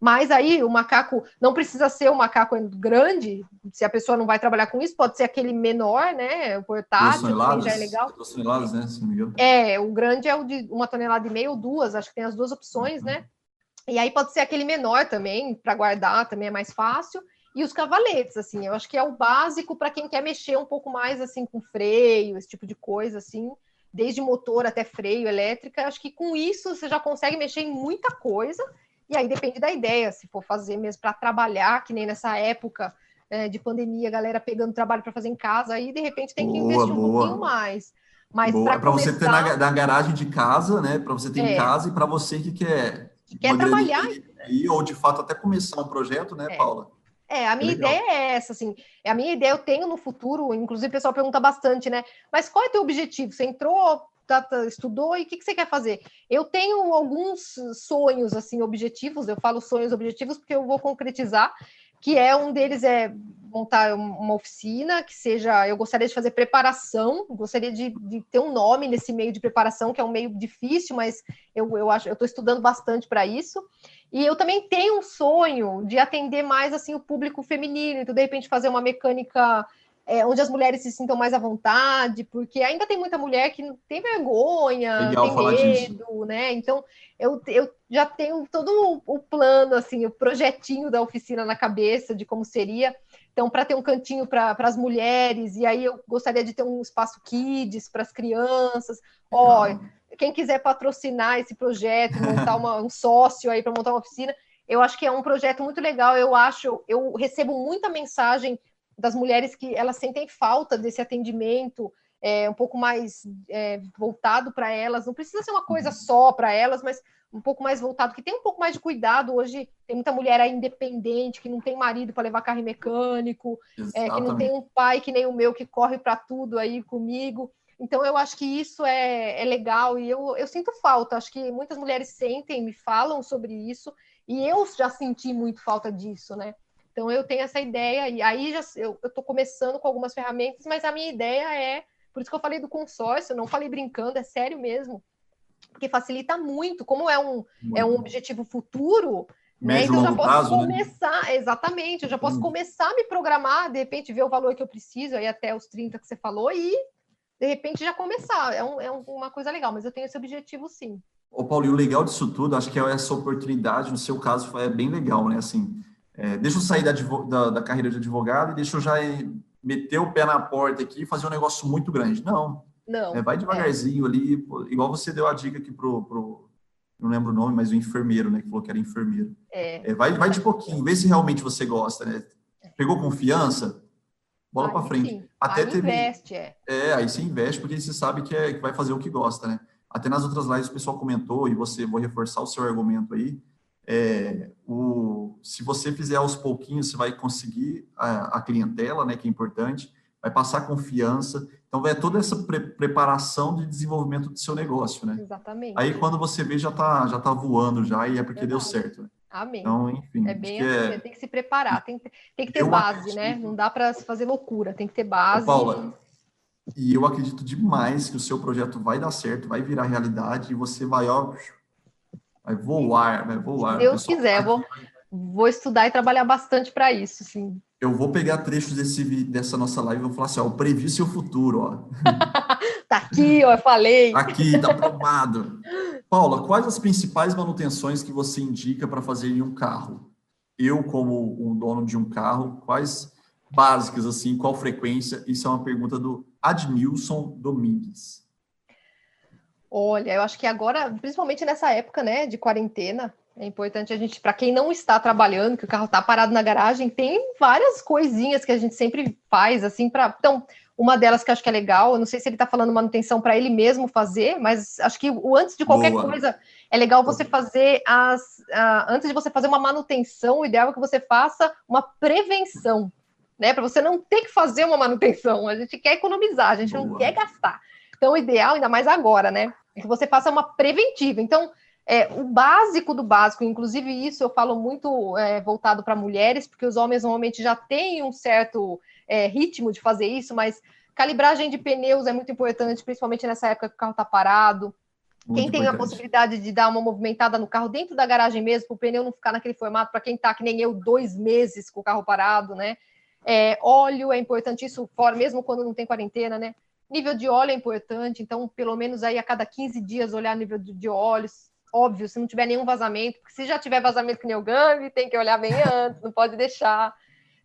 Mas aí o macaco não precisa ser um macaco grande, se a pessoa não vai trabalhar com isso, pode ser aquele menor, né? O portátil, que já é legal. Duas toneladas, né? Se não É, o grande é o de uma tonelada e meia ou duas, acho que tem as duas opções, né? E aí pode ser aquele menor também, para guardar também é mais fácil. E os cavaletes, assim, eu acho que é o básico para quem quer mexer um pouco mais assim com freio, esse tipo de coisa, assim, desde motor até freio, elétrica. Acho que com isso você já consegue mexer em muita coisa e aí depende da ideia, se for fazer mesmo para trabalhar, que nem nessa época é, de pandemia, a galera pegando trabalho para fazer em casa, aí de repente tem que boa, investir um boa. pouquinho mais. Mas para começar... você ter na, na, garagem de casa, né? Para você ter é. em casa e para você que quer. Que quer trabalhar. E, ou de fato até começar um projeto, né, é. Paula? É, a minha é ideia é essa, assim. A minha ideia eu tenho no futuro, inclusive o pessoal pergunta bastante, né? Mas qual é o teu objetivo? Você entrou Tá, tá, estudou e o que, que você quer fazer? Eu tenho alguns sonhos, assim, objetivos, eu falo sonhos objetivos porque eu vou concretizar, que é um deles é montar uma oficina que seja, eu gostaria de fazer preparação, gostaria de, de ter um nome nesse meio de preparação, que é um meio difícil, mas eu, eu acho, eu estou estudando bastante para isso. E eu também tenho um sonho de atender mais assim o público feminino, então de repente fazer uma mecânica é, onde as mulheres se sintam mais à vontade, porque ainda tem muita mulher que tem vergonha, Legal tem medo, disso. né? Então eu, eu já tenho todo o, plano, assim, o projetinho da oficina na cabeça de como seria. Então, para ter um cantinho para as mulheres, e aí eu gostaria de ter um espaço kids para as crianças. Ó, quem quiser patrocinar esse projeto, montar uma, um sócio aí para montar uma oficina, eu acho que é um projeto muito legal. Eu acho, eu recebo muita mensagem das mulheres que elas sentem falta desse atendimento é, um pouco mais é, voltado para elas. Não precisa ser uma coisa uhum. só para elas, mas um pouco mais voltado, que tem um pouco mais de cuidado. Hoje tem muita mulher aí independente, que não tem marido para levar carro mecânico, é, que não tem um pai que nem o meu que corre para tudo aí comigo. Então, eu acho que isso é, é legal e eu, eu sinto falta. Acho que muitas mulheres sentem, me falam sobre isso, e eu já senti muito falta disso, né? Então eu tenho essa ideia, e aí já, eu estou começando com algumas ferramentas, mas a minha ideia é, por isso que eu falei do consórcio, não falei brincando, é sério mesmo, porque facilita muito, como é um, é um objetivo futuro, né? Então eu já posso prazo, né? começar, né? exatamente, eu já posso hum. começar a me programar, de repente ver o valor que eu preciso, aí até os 30 que você falou, e de repente já começar. É, um, é uma coisa legal, mas eu tenho esse objetivo sim. Ô, Paulo, e o legal disso tudo, acho que é essa oportunidade, no seu caso, é bem legal, né? Assim, é, deixa eu sair da, da, da, carreira de advogado e deixa eu já meter o pé na porta aqui e fazer um negócio muito grande. Não. Não. É, vai devagarzinho é. ali, igual você deu a dica aqui pro, pro, não lembro o nome, mas o enfermeiro, né, que falou que era enfermeiro. É. é vai, vai de pouquinho, vê se realmente você gosta, né? Pegou confiança? Bola para frente. Sim. Até aí teve, investe, é. É, aí você investe porque você sabe que, é, que vai fazer o que gosta, né? Até nas outras lives o pessoal comentou, e você, vou reforçar o seu argumento aí, é, o, se você fizer aos pouquinhos, você vai conseguir a, a, clientela, né, que é importante, vai passar confiança. Então, é toda essa pre preparação de desenvolvimento do seu negócio, né? Exatamente. Aí, quando você vê, já está já tá voando já e é porque deu certo. Né? Amém. Então, enfim. É bem assim, é... tem que se preparar, tem, tem que ter eu base, acredito... né? Não dá para fazer loucura, tem que ter base. Paula, e eu acredito demais que o seu projeto vai dar certo, vai virar realidade e você vai, ó, Vai voar, vai voar. Se Deus quiser, vou, vou estudar e trabalhar bastante para isso, sim. Eu vou pegar trechos desse, dessa nossa live e vou falar assim, ó, o previ seu futuro, ó. (laughs) tá aqui, ó, eu falei. Tá aqui, tá aprovado. Paula, quais as principais manutenções que você indica para fazer em um carro? Eu, como um dono de um carro, quais básicas, assim, qual frequência? Isso é uma pergunta do Adnilson Domingues. Olha, eu acho que agora, principalmente nessa época, né, de quarentena, é importante a gente, para quem não está trabalhando, que o carro está parado na garagem, tem várias coisinhas que a gente sempre faz, assim, para. Então, uma delas que eu acho que é legal, eu não sei se ele está falando manutenção para ele mesmo fazer, mas acho que o antes de qualquer Boa. coisa, é legal você fazer as. Uh, antes de você fazer uma manutenção, o ideal é que você faça uma prevenção, né? Para você não ter que fazer uma manutenção. A gente quer economizar, a gente Boa. não quer gastar. Então, o ideal, ainda mais agora, né? É que você faça uma preventiva. Então, é, o básico do básico, inclusive isso eu falo muito é, voltado para mulheres, porque os homens normalmente já têm um certo é, ritmo de fazer isso, mas calibragem de pneus é muito importante, principalmente nessa época que o carro está parado. Muito quem tem importante. a possibilidade de dar uma movimentada no carro dentro da garagem mesmo, para o pneu não ficar naquele formato, para quem está que nem eu, dois meses com o carro parado, né? É, óleo é importante, isso fora, mesmo quando não tem quarentena, né? Nível de óleo é importante, então, pelo menos aí a cada 15 dias olhar nível de, óleos óbvio, se não tiver nenhum vazamento, porque se já tiver vazamento que nem o Gambi, tem que olhar bem antes, não pode deixar.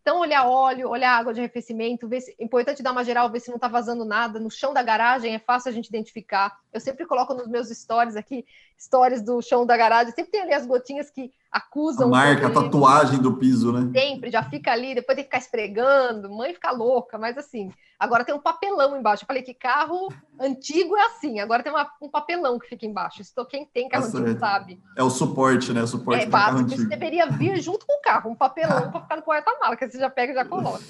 Então, olhar óleo, olhar água de arrefecimento, ver se, importante dar uma geral, ver se não está vazando nada. No chão da garagem é fácil a gente identificar. Eu sempre coloco nos meus stories aqui, stories do chão da garagem, sempre tem ali as gotinhas que acusam. A marca, a tatuagem do piso, né? Sempre, já fica ali, depois tem que ficar esfregando, mãe fica louca, mas assim, agora tem um papelão embaixo. Eu falei que carro antigo é assim, agora tem uma, um papelão que fica embaixo. Isso quem tem carro Nossa, antigo sabe. É o suporte, né? O suporte é básico, isso deveria vir junto com o carro, um papelão para ficar no porta-mala, que você já pega e já coloca.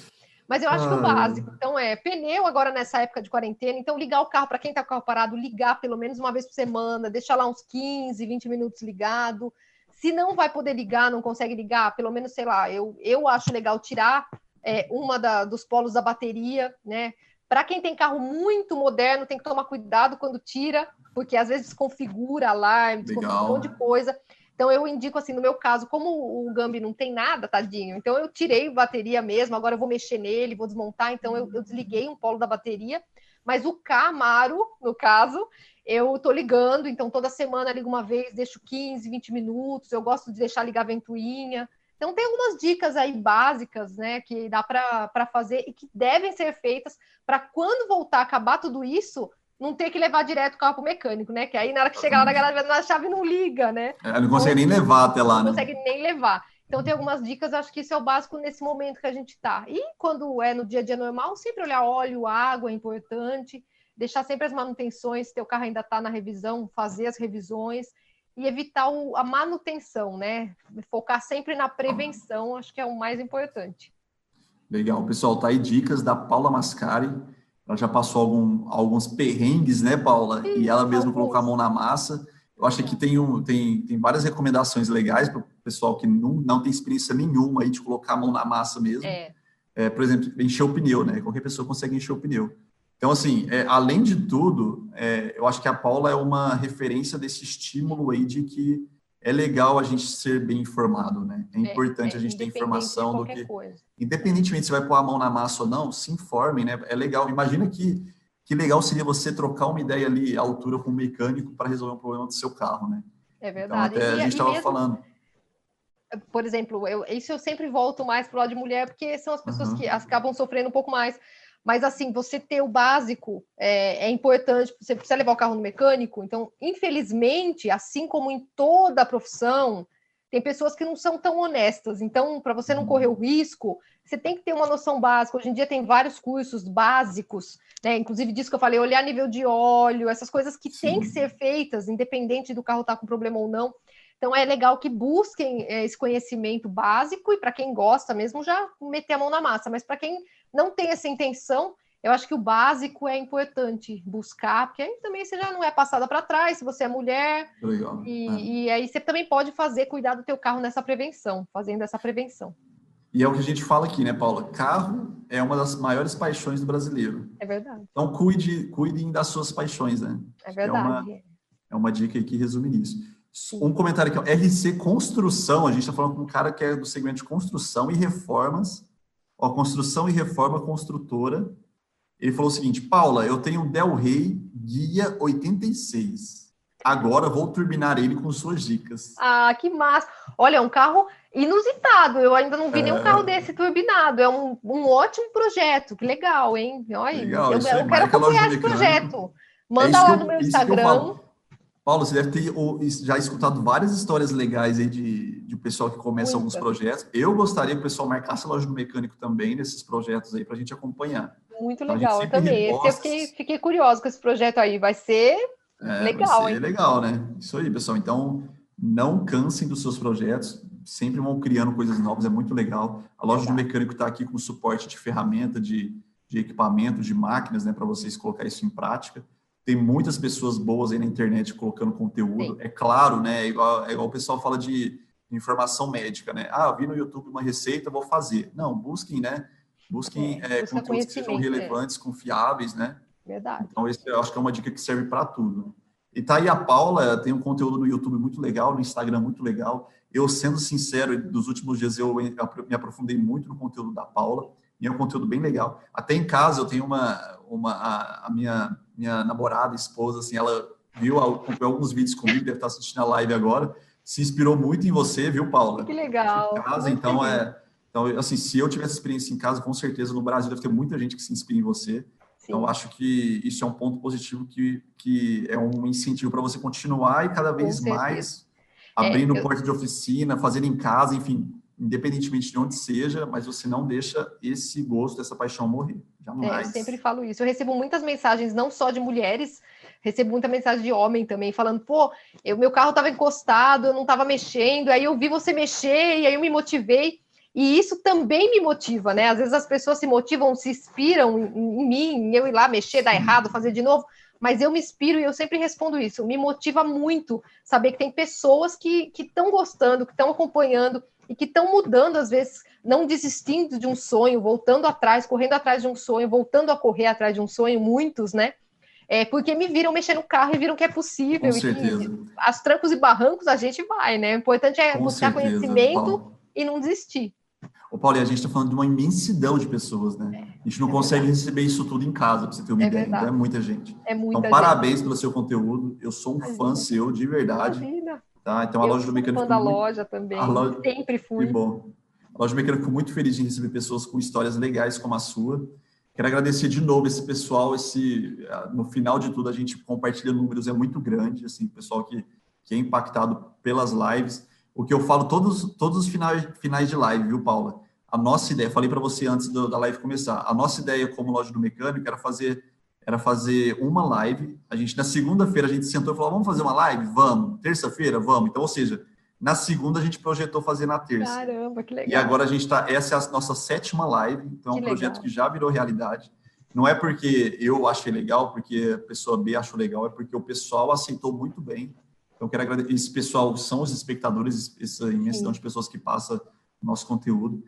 Mas eu acho ah. que o básico, então é pneu agora nessa época de quarentena, então ligar o carro para quem está com o carro parado, ligar pelo menos uma vez por semana, deixar lá uns 15, 20 minutos ligado, se não vai poder ligar, não consegue ligar, pelo menos, sei lá, eu, eu acho legal tirar é, uma da, dos polos da bateria, né? Para quem tem carro muito moderno, tem que tomar cuidado quando tira, porque às vezes desconfigura alarme, desconfigura um monte de coisa. Então eu indico assim, no meu caso, como o Gambi não tem nada, tadinho, então eu tirei a bateria mesmo, agora eu vou mexer nele, vou desmontar, então eu, eu desliguei um polo da bateria, mas o Camaro, no caso, eu tô ligando, então toda semana ligo uma vez, deixo 15, 20 minutos, eu gosto de deixar ligar a ventoinha. Então tem algumas dicas aí básicas, né, que dá para fazer e que devem ser feitas para quando voltar a acabar tudo isso, não ter que levar direto o carro para o mecânico, né? Que aí na hora que chegar lá na garagem, a chave não liga, né? É, não consegue nem levar até lá, não né? Não consegue nem levar. Então tem algumas dicas, acho que isso é o básico nesse momento que a gente está. E quando é no dia a dia normal, sempre olhar óleo, água é importante deixar sempre as manutenções, teu carro ainda está na revisão, fazer as revisões e evitar o, a manutenção, né? Focar sempre na prevenção, acho que é o mais importante. Legal, pessoal, tá aí dicas da Paula Mascari. Ela já passou algum, alguns perrengues, né, Paula? Sim, e ela mesma colocou a mão na massa. Eu acho que tem, um, tem, tem várias recomendações legais para o pessoal que não, não tem experiência nenhuma aí de colocar a mão na massa mesmo. É. É, por exemplo, encher o pneu, né? Qualquer pessoa consegue encher o pneu. Então, assim, é, além de tudo, é, eu acho que a Paula é uma referência desse estímulo aí de que é legal a gente ser bem informado, né? É, é importante é, a gente ter informação do que. Coisa. Independentemente se vai pôr a mão na massa ou não, se informem, né? É legal. Imagina que, que legal seria você trocar uma ideia ali à altura com um mecânico para resolver um problema do seu carro, né? É então, verdade. Então, até e, a gente estava falando por exemplo, eu, isso eu sempre volto mais para o lado de mulher, porque são as pessoas uhum. que acabam sofrendo um pouco mais. Mas, assim, você ter o básico é, é, importante. Você precisa levar o carro no mecânico. Então, infelizmente, assim como em toda a profissão, tem pessoas que não são tão honestas. Então, para você não uhum. correr o risco, você tem que ter uma noção básica. Hoje em dia tem vários cursos básicos, né? Inclusive disso que eu falei, olhar nível de óleo, essas coisas que Sim. têm que ser feitas, independente do carro estar tá com problema ou não. Então é legal que busquem é, esse conhecimento básico e para quem gosta mesmo já meter a mão na massa, mas para quem não tem essa intenção, eu acho que o básico é importante buscar, porque aí também você já não é passada para trás, se você é mulher. Legal. E, é. e aí você também pode fazer, cuidar do teu carro nessa prevenção, fazendo essa prevenção. E é o que a gente fala aqui, né, Paula? Carro é uma das maiores paixões do brasileiro. É verdade. Então, cuide, cuidem das suas paixões, né? É verdade. É uma, é uma dica aí que resume nisso. Um comentário aqui, ó, RC Construção, a gente está falando com um cara que é do segmento de construção e reformas. Ó, construção e reforma construtora. Ele falou o seguinte: Paula, eu tenho um Del Rey Guia 86. Agora vou turbinar ele com suas dicas. Ah, que massa! Olha, é um carro inusitado. Eu ainda não vi é... nenhum carro desse turbinado. É um, um ótimo projeto. Que legal, hein? Olha, legal, eu, eu quero acompanhar esse projeto. Manda é lá eu, no meu Instagram. Paulo, você deve ter já escutado várias histórias legais aí de, de pessoal que começa Muita. alguns projetos. Eu gostaria que o pessoal marcasse a loja do mecânico também nesses projetos aí para a gente acompanhar. Muito então, legal, eu também. Reposta... Eu fiquei, fiquei curioso com esse projeto aí. Vai ser é, legal, vai ser hein? legal, né? Isso aí, pessoal. Então, não cansem dos seus projetos. Sempre vão criando coisas novas, é muito legal. A loja legal. do mecânico está aqui com suporte de ferramenta, de, de equipamento, de máquinas, né, para vocês colocar isso em prática tem muitas pessoas boas aí na internet colocando conteúdo. Sim. É claro, né? É igual, é igual o pessoal fala de informação médica, né? Ah, vi no YouTube uma receita, vou fazer. Não, busquem, né? Busquem é, é, conteúdos que sejam é. relevantes, é. confiáveis, né? Verdade. Então, esse eu acho que é uma dica que serve para tudo. E tá aí a Paula, tem um conteúdo no YouTube muito legal, no Instagram muito legal. Eu, sendo sincero, dos últimos dias eu me aprofundei muito no conteúdo da Paula, e é um conteúdo bem legal. Até em casa eu tenho uma, uma a, a minha minha namorada, esposa, assim, ela viu, acompanhou alguns vídeos comigo, deve estar assistindo a live agora, se inspirou muito em você, viu, Paula? Que legal. Em casa, então é, então assim, se eu tivesse experiência em casa, com certeza no Brasil deve ter muita gente que se inspira em você. Sim. Então acho que isso é um ponto positivo que, que é um incentivo para você continuar e cada vez mais abrindo é, eu... porta de oficina, fazendo em casa, enfim, independentemente de onde seja, mas você não deixa esse gosto, essa paixão morrer. Jamais. É, eu sempre falo isso. Eu recebo muitas mensagens, não só de mulheres, recebo muita mensagem de homem também, falando, pô, eu, meu carro estava encostado, eu não estava mexendo, aí eu vi você mexer, e aí eu me motivei. E isso também me motiva, né? Às vezes as pessoas se motivam, se inspiram em, em mim, em eu ir lá mexer, dar errado, fazer de novo mas eu me inspiro e eu sempre respondo isso. Me motiva muito saber que tem pessoas que estão gostando, que estão acompanhando e que estão mudando, às vezes, não desistindo de um sonho, voltando atrás, correndo atrás de um sonho, voltando a correr atrás de um sonho, muitos, né? É, porque me viram mexer no carro e viram que é possível. Com certeza. Que, as trancos e barrancos a gente vai, né? O importante é Com buscar certeza, conhecimento Paulo. e não desistir. Ô, Paulo, e a gente está falando de uma imensidão de pessoas, né? É, a gente não é consegue verdade. receber isso tudo em casa, para você ter uma é ideia. Verdade. Então é muita gente. É muita então, gente. parabéns pelo seu conteúdo. Eu sou um Imagina. fã seu, de verdade. Imagina. Tá? Então, a eu loja do mecânico. Fã da muito... loja também. Loja... Sempre fui. Que bom. A loja do mecânico ficou muito feliz de receber pessoas com histórias legais como a sua. Quero agradecer de novo esse pessoal. Esse, no final de tudo, a gente compartilha números, é muito grande. Assim, pessoal que, que é impactado pelas lives. O que eu falo todos, todos os finais, finais de live, viu, Paula? A nossa ideia, falei para você antes do, da live começar, a nossa ideia como loja do mecânico era fazer era fazer uma live. A gente, na segunda-feira, a gente sentou e falou: vamos fazer uma live? Vamos. Terça-feira? Vamos. Então, ou seja, na segunda a gente projetou fazer na terça. Caramba, que legal. E agora a gente está. Essa é a nossa sétima live, então que é um projeto legal. que já virou realidade. Não é porque eu achei legal, porque a pessoa B achou legal, é porque o pessoal aceitou muito bem. Então, quero agradecer. Esse pessoal são os espectadores, essa imensidão Sim. de pessoas que passa o nosso conteúdo.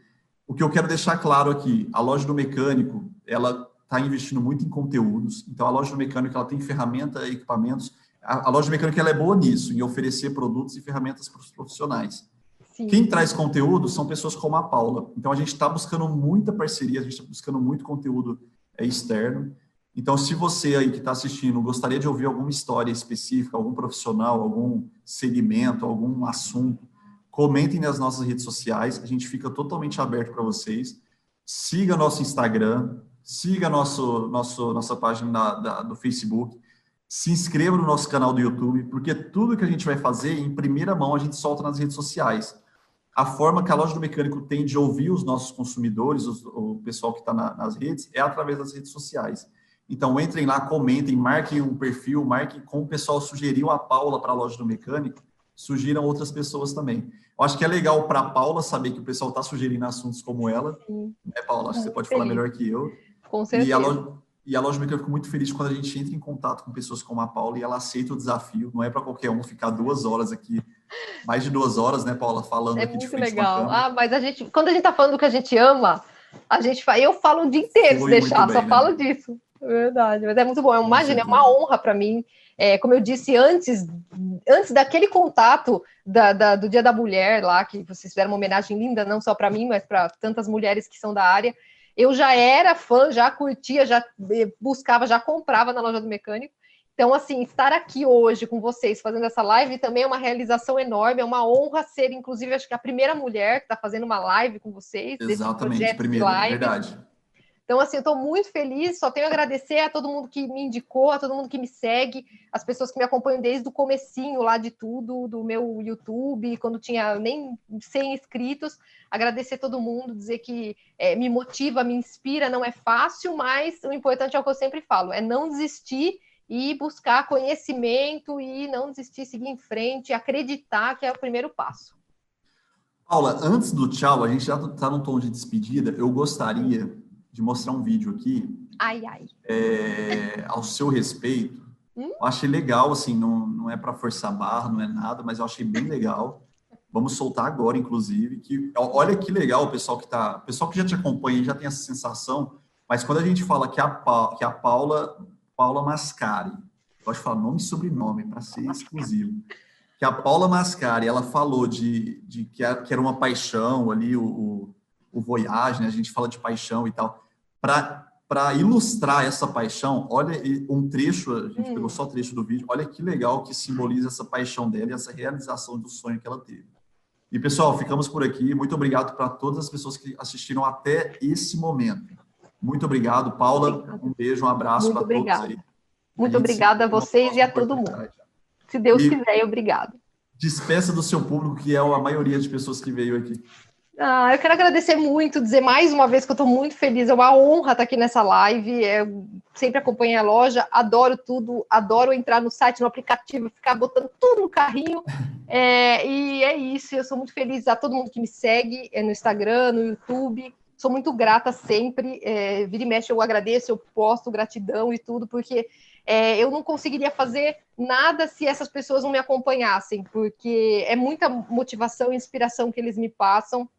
O que eu quero deixar claro aqui, a loja do mecânico, ela está investindo muito em conteúdos. Então, a loja do mecânico ela tem ferramenta e equipamentos. A, a, loja do mecânico ela é boa nisso, em oferecer produtos e ferramentas para os profissionais. Sim. Quem traz conteúdo são pessoas como a Paula. Então, a gente está buscando muita parceria, a gente está buscando muito conteúdo é, externo. Então, se você aí que está assistindo gostaria de ouvir alguma história específica, algum profissional, algum segmento, algum assunto, comentem nas nossas redes sociais. A gente fica totalmente aberto para vocês. Siga nosso Instagram, siga nosso, nosso, nossa página da, da, do Facebook, se inscreva no nosso canal do YouTube, porque tudo que a gente vai fazer, em primeira mão, a gente solta nas redes sociais. A forma que a loja do mecânico tem de ouvir os nossos consumidores, os, o pessoal que está na, nas redes, é através das redes sociais. Então, entrem lá, comentem, marquem um perfil, marquem como o pessoal sugeriu a Paula para a loja do mecânico, sugiram outras pessoas também. Eu acho que é legal para a Paula saber que o pessoal está sugerindo assuntos como ela. Sim. É, Paula, acho que você pode falar melhor que eu. Com certeza. E a loja, e a loja mecânica fico muito feliz quando a gente entra em contato com pessoas como a Paula e ela aceita o desafio. Não é para qualquer um ficar duas horas aqui, mais de duas horas, né, Paula, falando é aqui de frente legal. Ah, mas a gente, quando a gente está falando do que a gente ama, a gente eu falo o dia inteiro se deixar, bem, só né? falo disso. Verdade, mas é muito bom. Imagina, é uma honra para mim. É, como eu disse antes, antes daquele contato da, da, do Dia da Mulher lá, que vocês fizeram uma homenagem linda, não só para mim, mas para tantas mulheres que são da área. Eu já era fã, já curtia, já eh, buscava, já comprava na loja do mecânico. Então, assim, estar aqui hoje com vocês fazendo essa live também é uma realização enorme, é uma honra ser, inclusive, acho que a primeira mulher que está fazendo uma live com vocês. Exatamente, primeira, verdade. Então, assim, eu estou muito feliz, só tenho a agradecer a todo mundo que me indicou, a todo mundo que me segue, as pessoas que me acompanham desde o comecinho lá de tudo, do meu YouTube, quando tinha nem 100 inscritos. Agradecer a todo mundo, dizer que é, me motiva, me inspira, não é fácil, mas o importante é o que eu sempre falo, é não desistir e buscar conhecimento e não desistir, seguir em frente, acreditar que é o primeiro passo. Paula, antes do tchau, a gente já está no tom de despedida. Eu gostaria de mostrar um vídeo aqui. Ai, ai. É, ao seu respeito. Hum? Eu achei legal, assim, não, não é para forçar barra, não é nada, mas eu achei bem legal. Vamos soltar agora, inclusive. Que, olha que legal o pessoal que tá. O pessoal que já te acompanha já tem essa sensação, mas quando a gente fala que a, que a Paula Paula Mascari. Pode falar nome e sobrenome para ser exclusivo. Que a Paula Mascari, ela falou de, de que, era uma paixão ali, o, o, o Voyage, né? a gente fala de paixão e tal. Para ilustrar essa paixão, olha um trecho, a gente hum. pegou só trecho do vídeo, olha que legal que simboliza essa paixão dela e essa realização do sonho que ela teve. E pessoal, ficamos por aqui. Muito obrigado para todas as pessoas que assistiram até esse momento. Muito obrigado, Paula. Obrigada. Um beijo, um abraço para todos aí. Muito a obrigada a vocês e a todo mundo. Se Deus e quiser, obrigado. Despeça do seu público, que é a maioria de pessoas que veio aqui. Ah, eu quero agradecer muito, dizer mais uma vez que eu estou muito feliz, é uma honra estar aqui nessa live. Eu sempre acompanhei a loja, adoro tudo, adoro entrar no site, no aplicativo, ficar botando tudo no carrinho. É, e é isso, eu sou muito feliz a todo mundo que me segue é no Instagram, no YouTube sou muito grata sempre. É, vira e mexe, eu agradeço, eu posto gratidão e tudo, porque é, eu não conseguiria fazer nada se essas pessoas não me acompanhassem, porque é muita motivação e inspiração que eles me passam.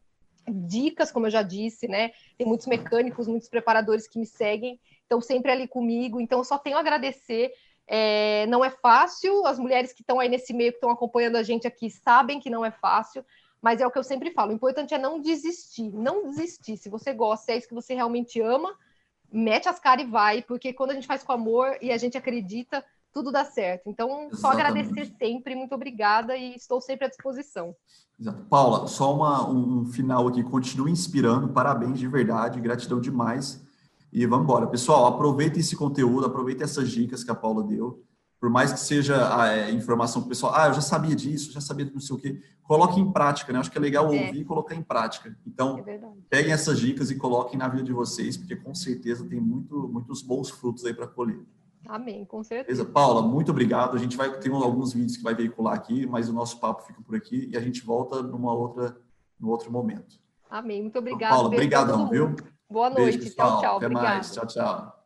Dicas, como eu já disse, né? Tem muitos mecânicos, muitos preparadores que me seguem, estão sempre ali comigo, então eu só tenho a agradecer. É, não é fácil, as mulheres que estão aí nesse meio, que estão acompanhando a gente aqui, sabem que não é fácil, mas é o que eu sempre falo: o importante é não desistir, não desistir. Se você gosta, é isso que você realmente ama, mete as caras e vai, porque quando a gente faz com amor e a gente acredita, tudo dá certo. Então, Exatamente. só agradecer sempre, muito obrigada e estou sempre à disposição. Exato. Paula, só uma, um, final aqui, continue inspirando, parabéns de verdade, gratidão demais. E vamos embora. Pessoal, aproveitem esse conteúdo, aproveitem essas dicas que a Paula deu por mais que seja a é, informação pessoal, ah, eu já sabia disso, já sabia não sei o quê, coloque em prática, né? Acho que é legal é. ouvir é. e colocar em prática. Então, é peguem essas dicas e coloquem na vida de vocês, porque com certeza tem muito, muitos bons frutos aí para colher. Amém, com certeza. Beleza? Paula, muito obrigado. A gente vai ter alguns vídeos que vai veicular aqui, mas o nosso papo fica por aqui e a gente volta numa outra, no outro momento. Amém, muito obrigado. Paula, obrigadão, viu? Boa noite, Beijo, tchau, tchau. Até obrigado. mais, tchau, tchau.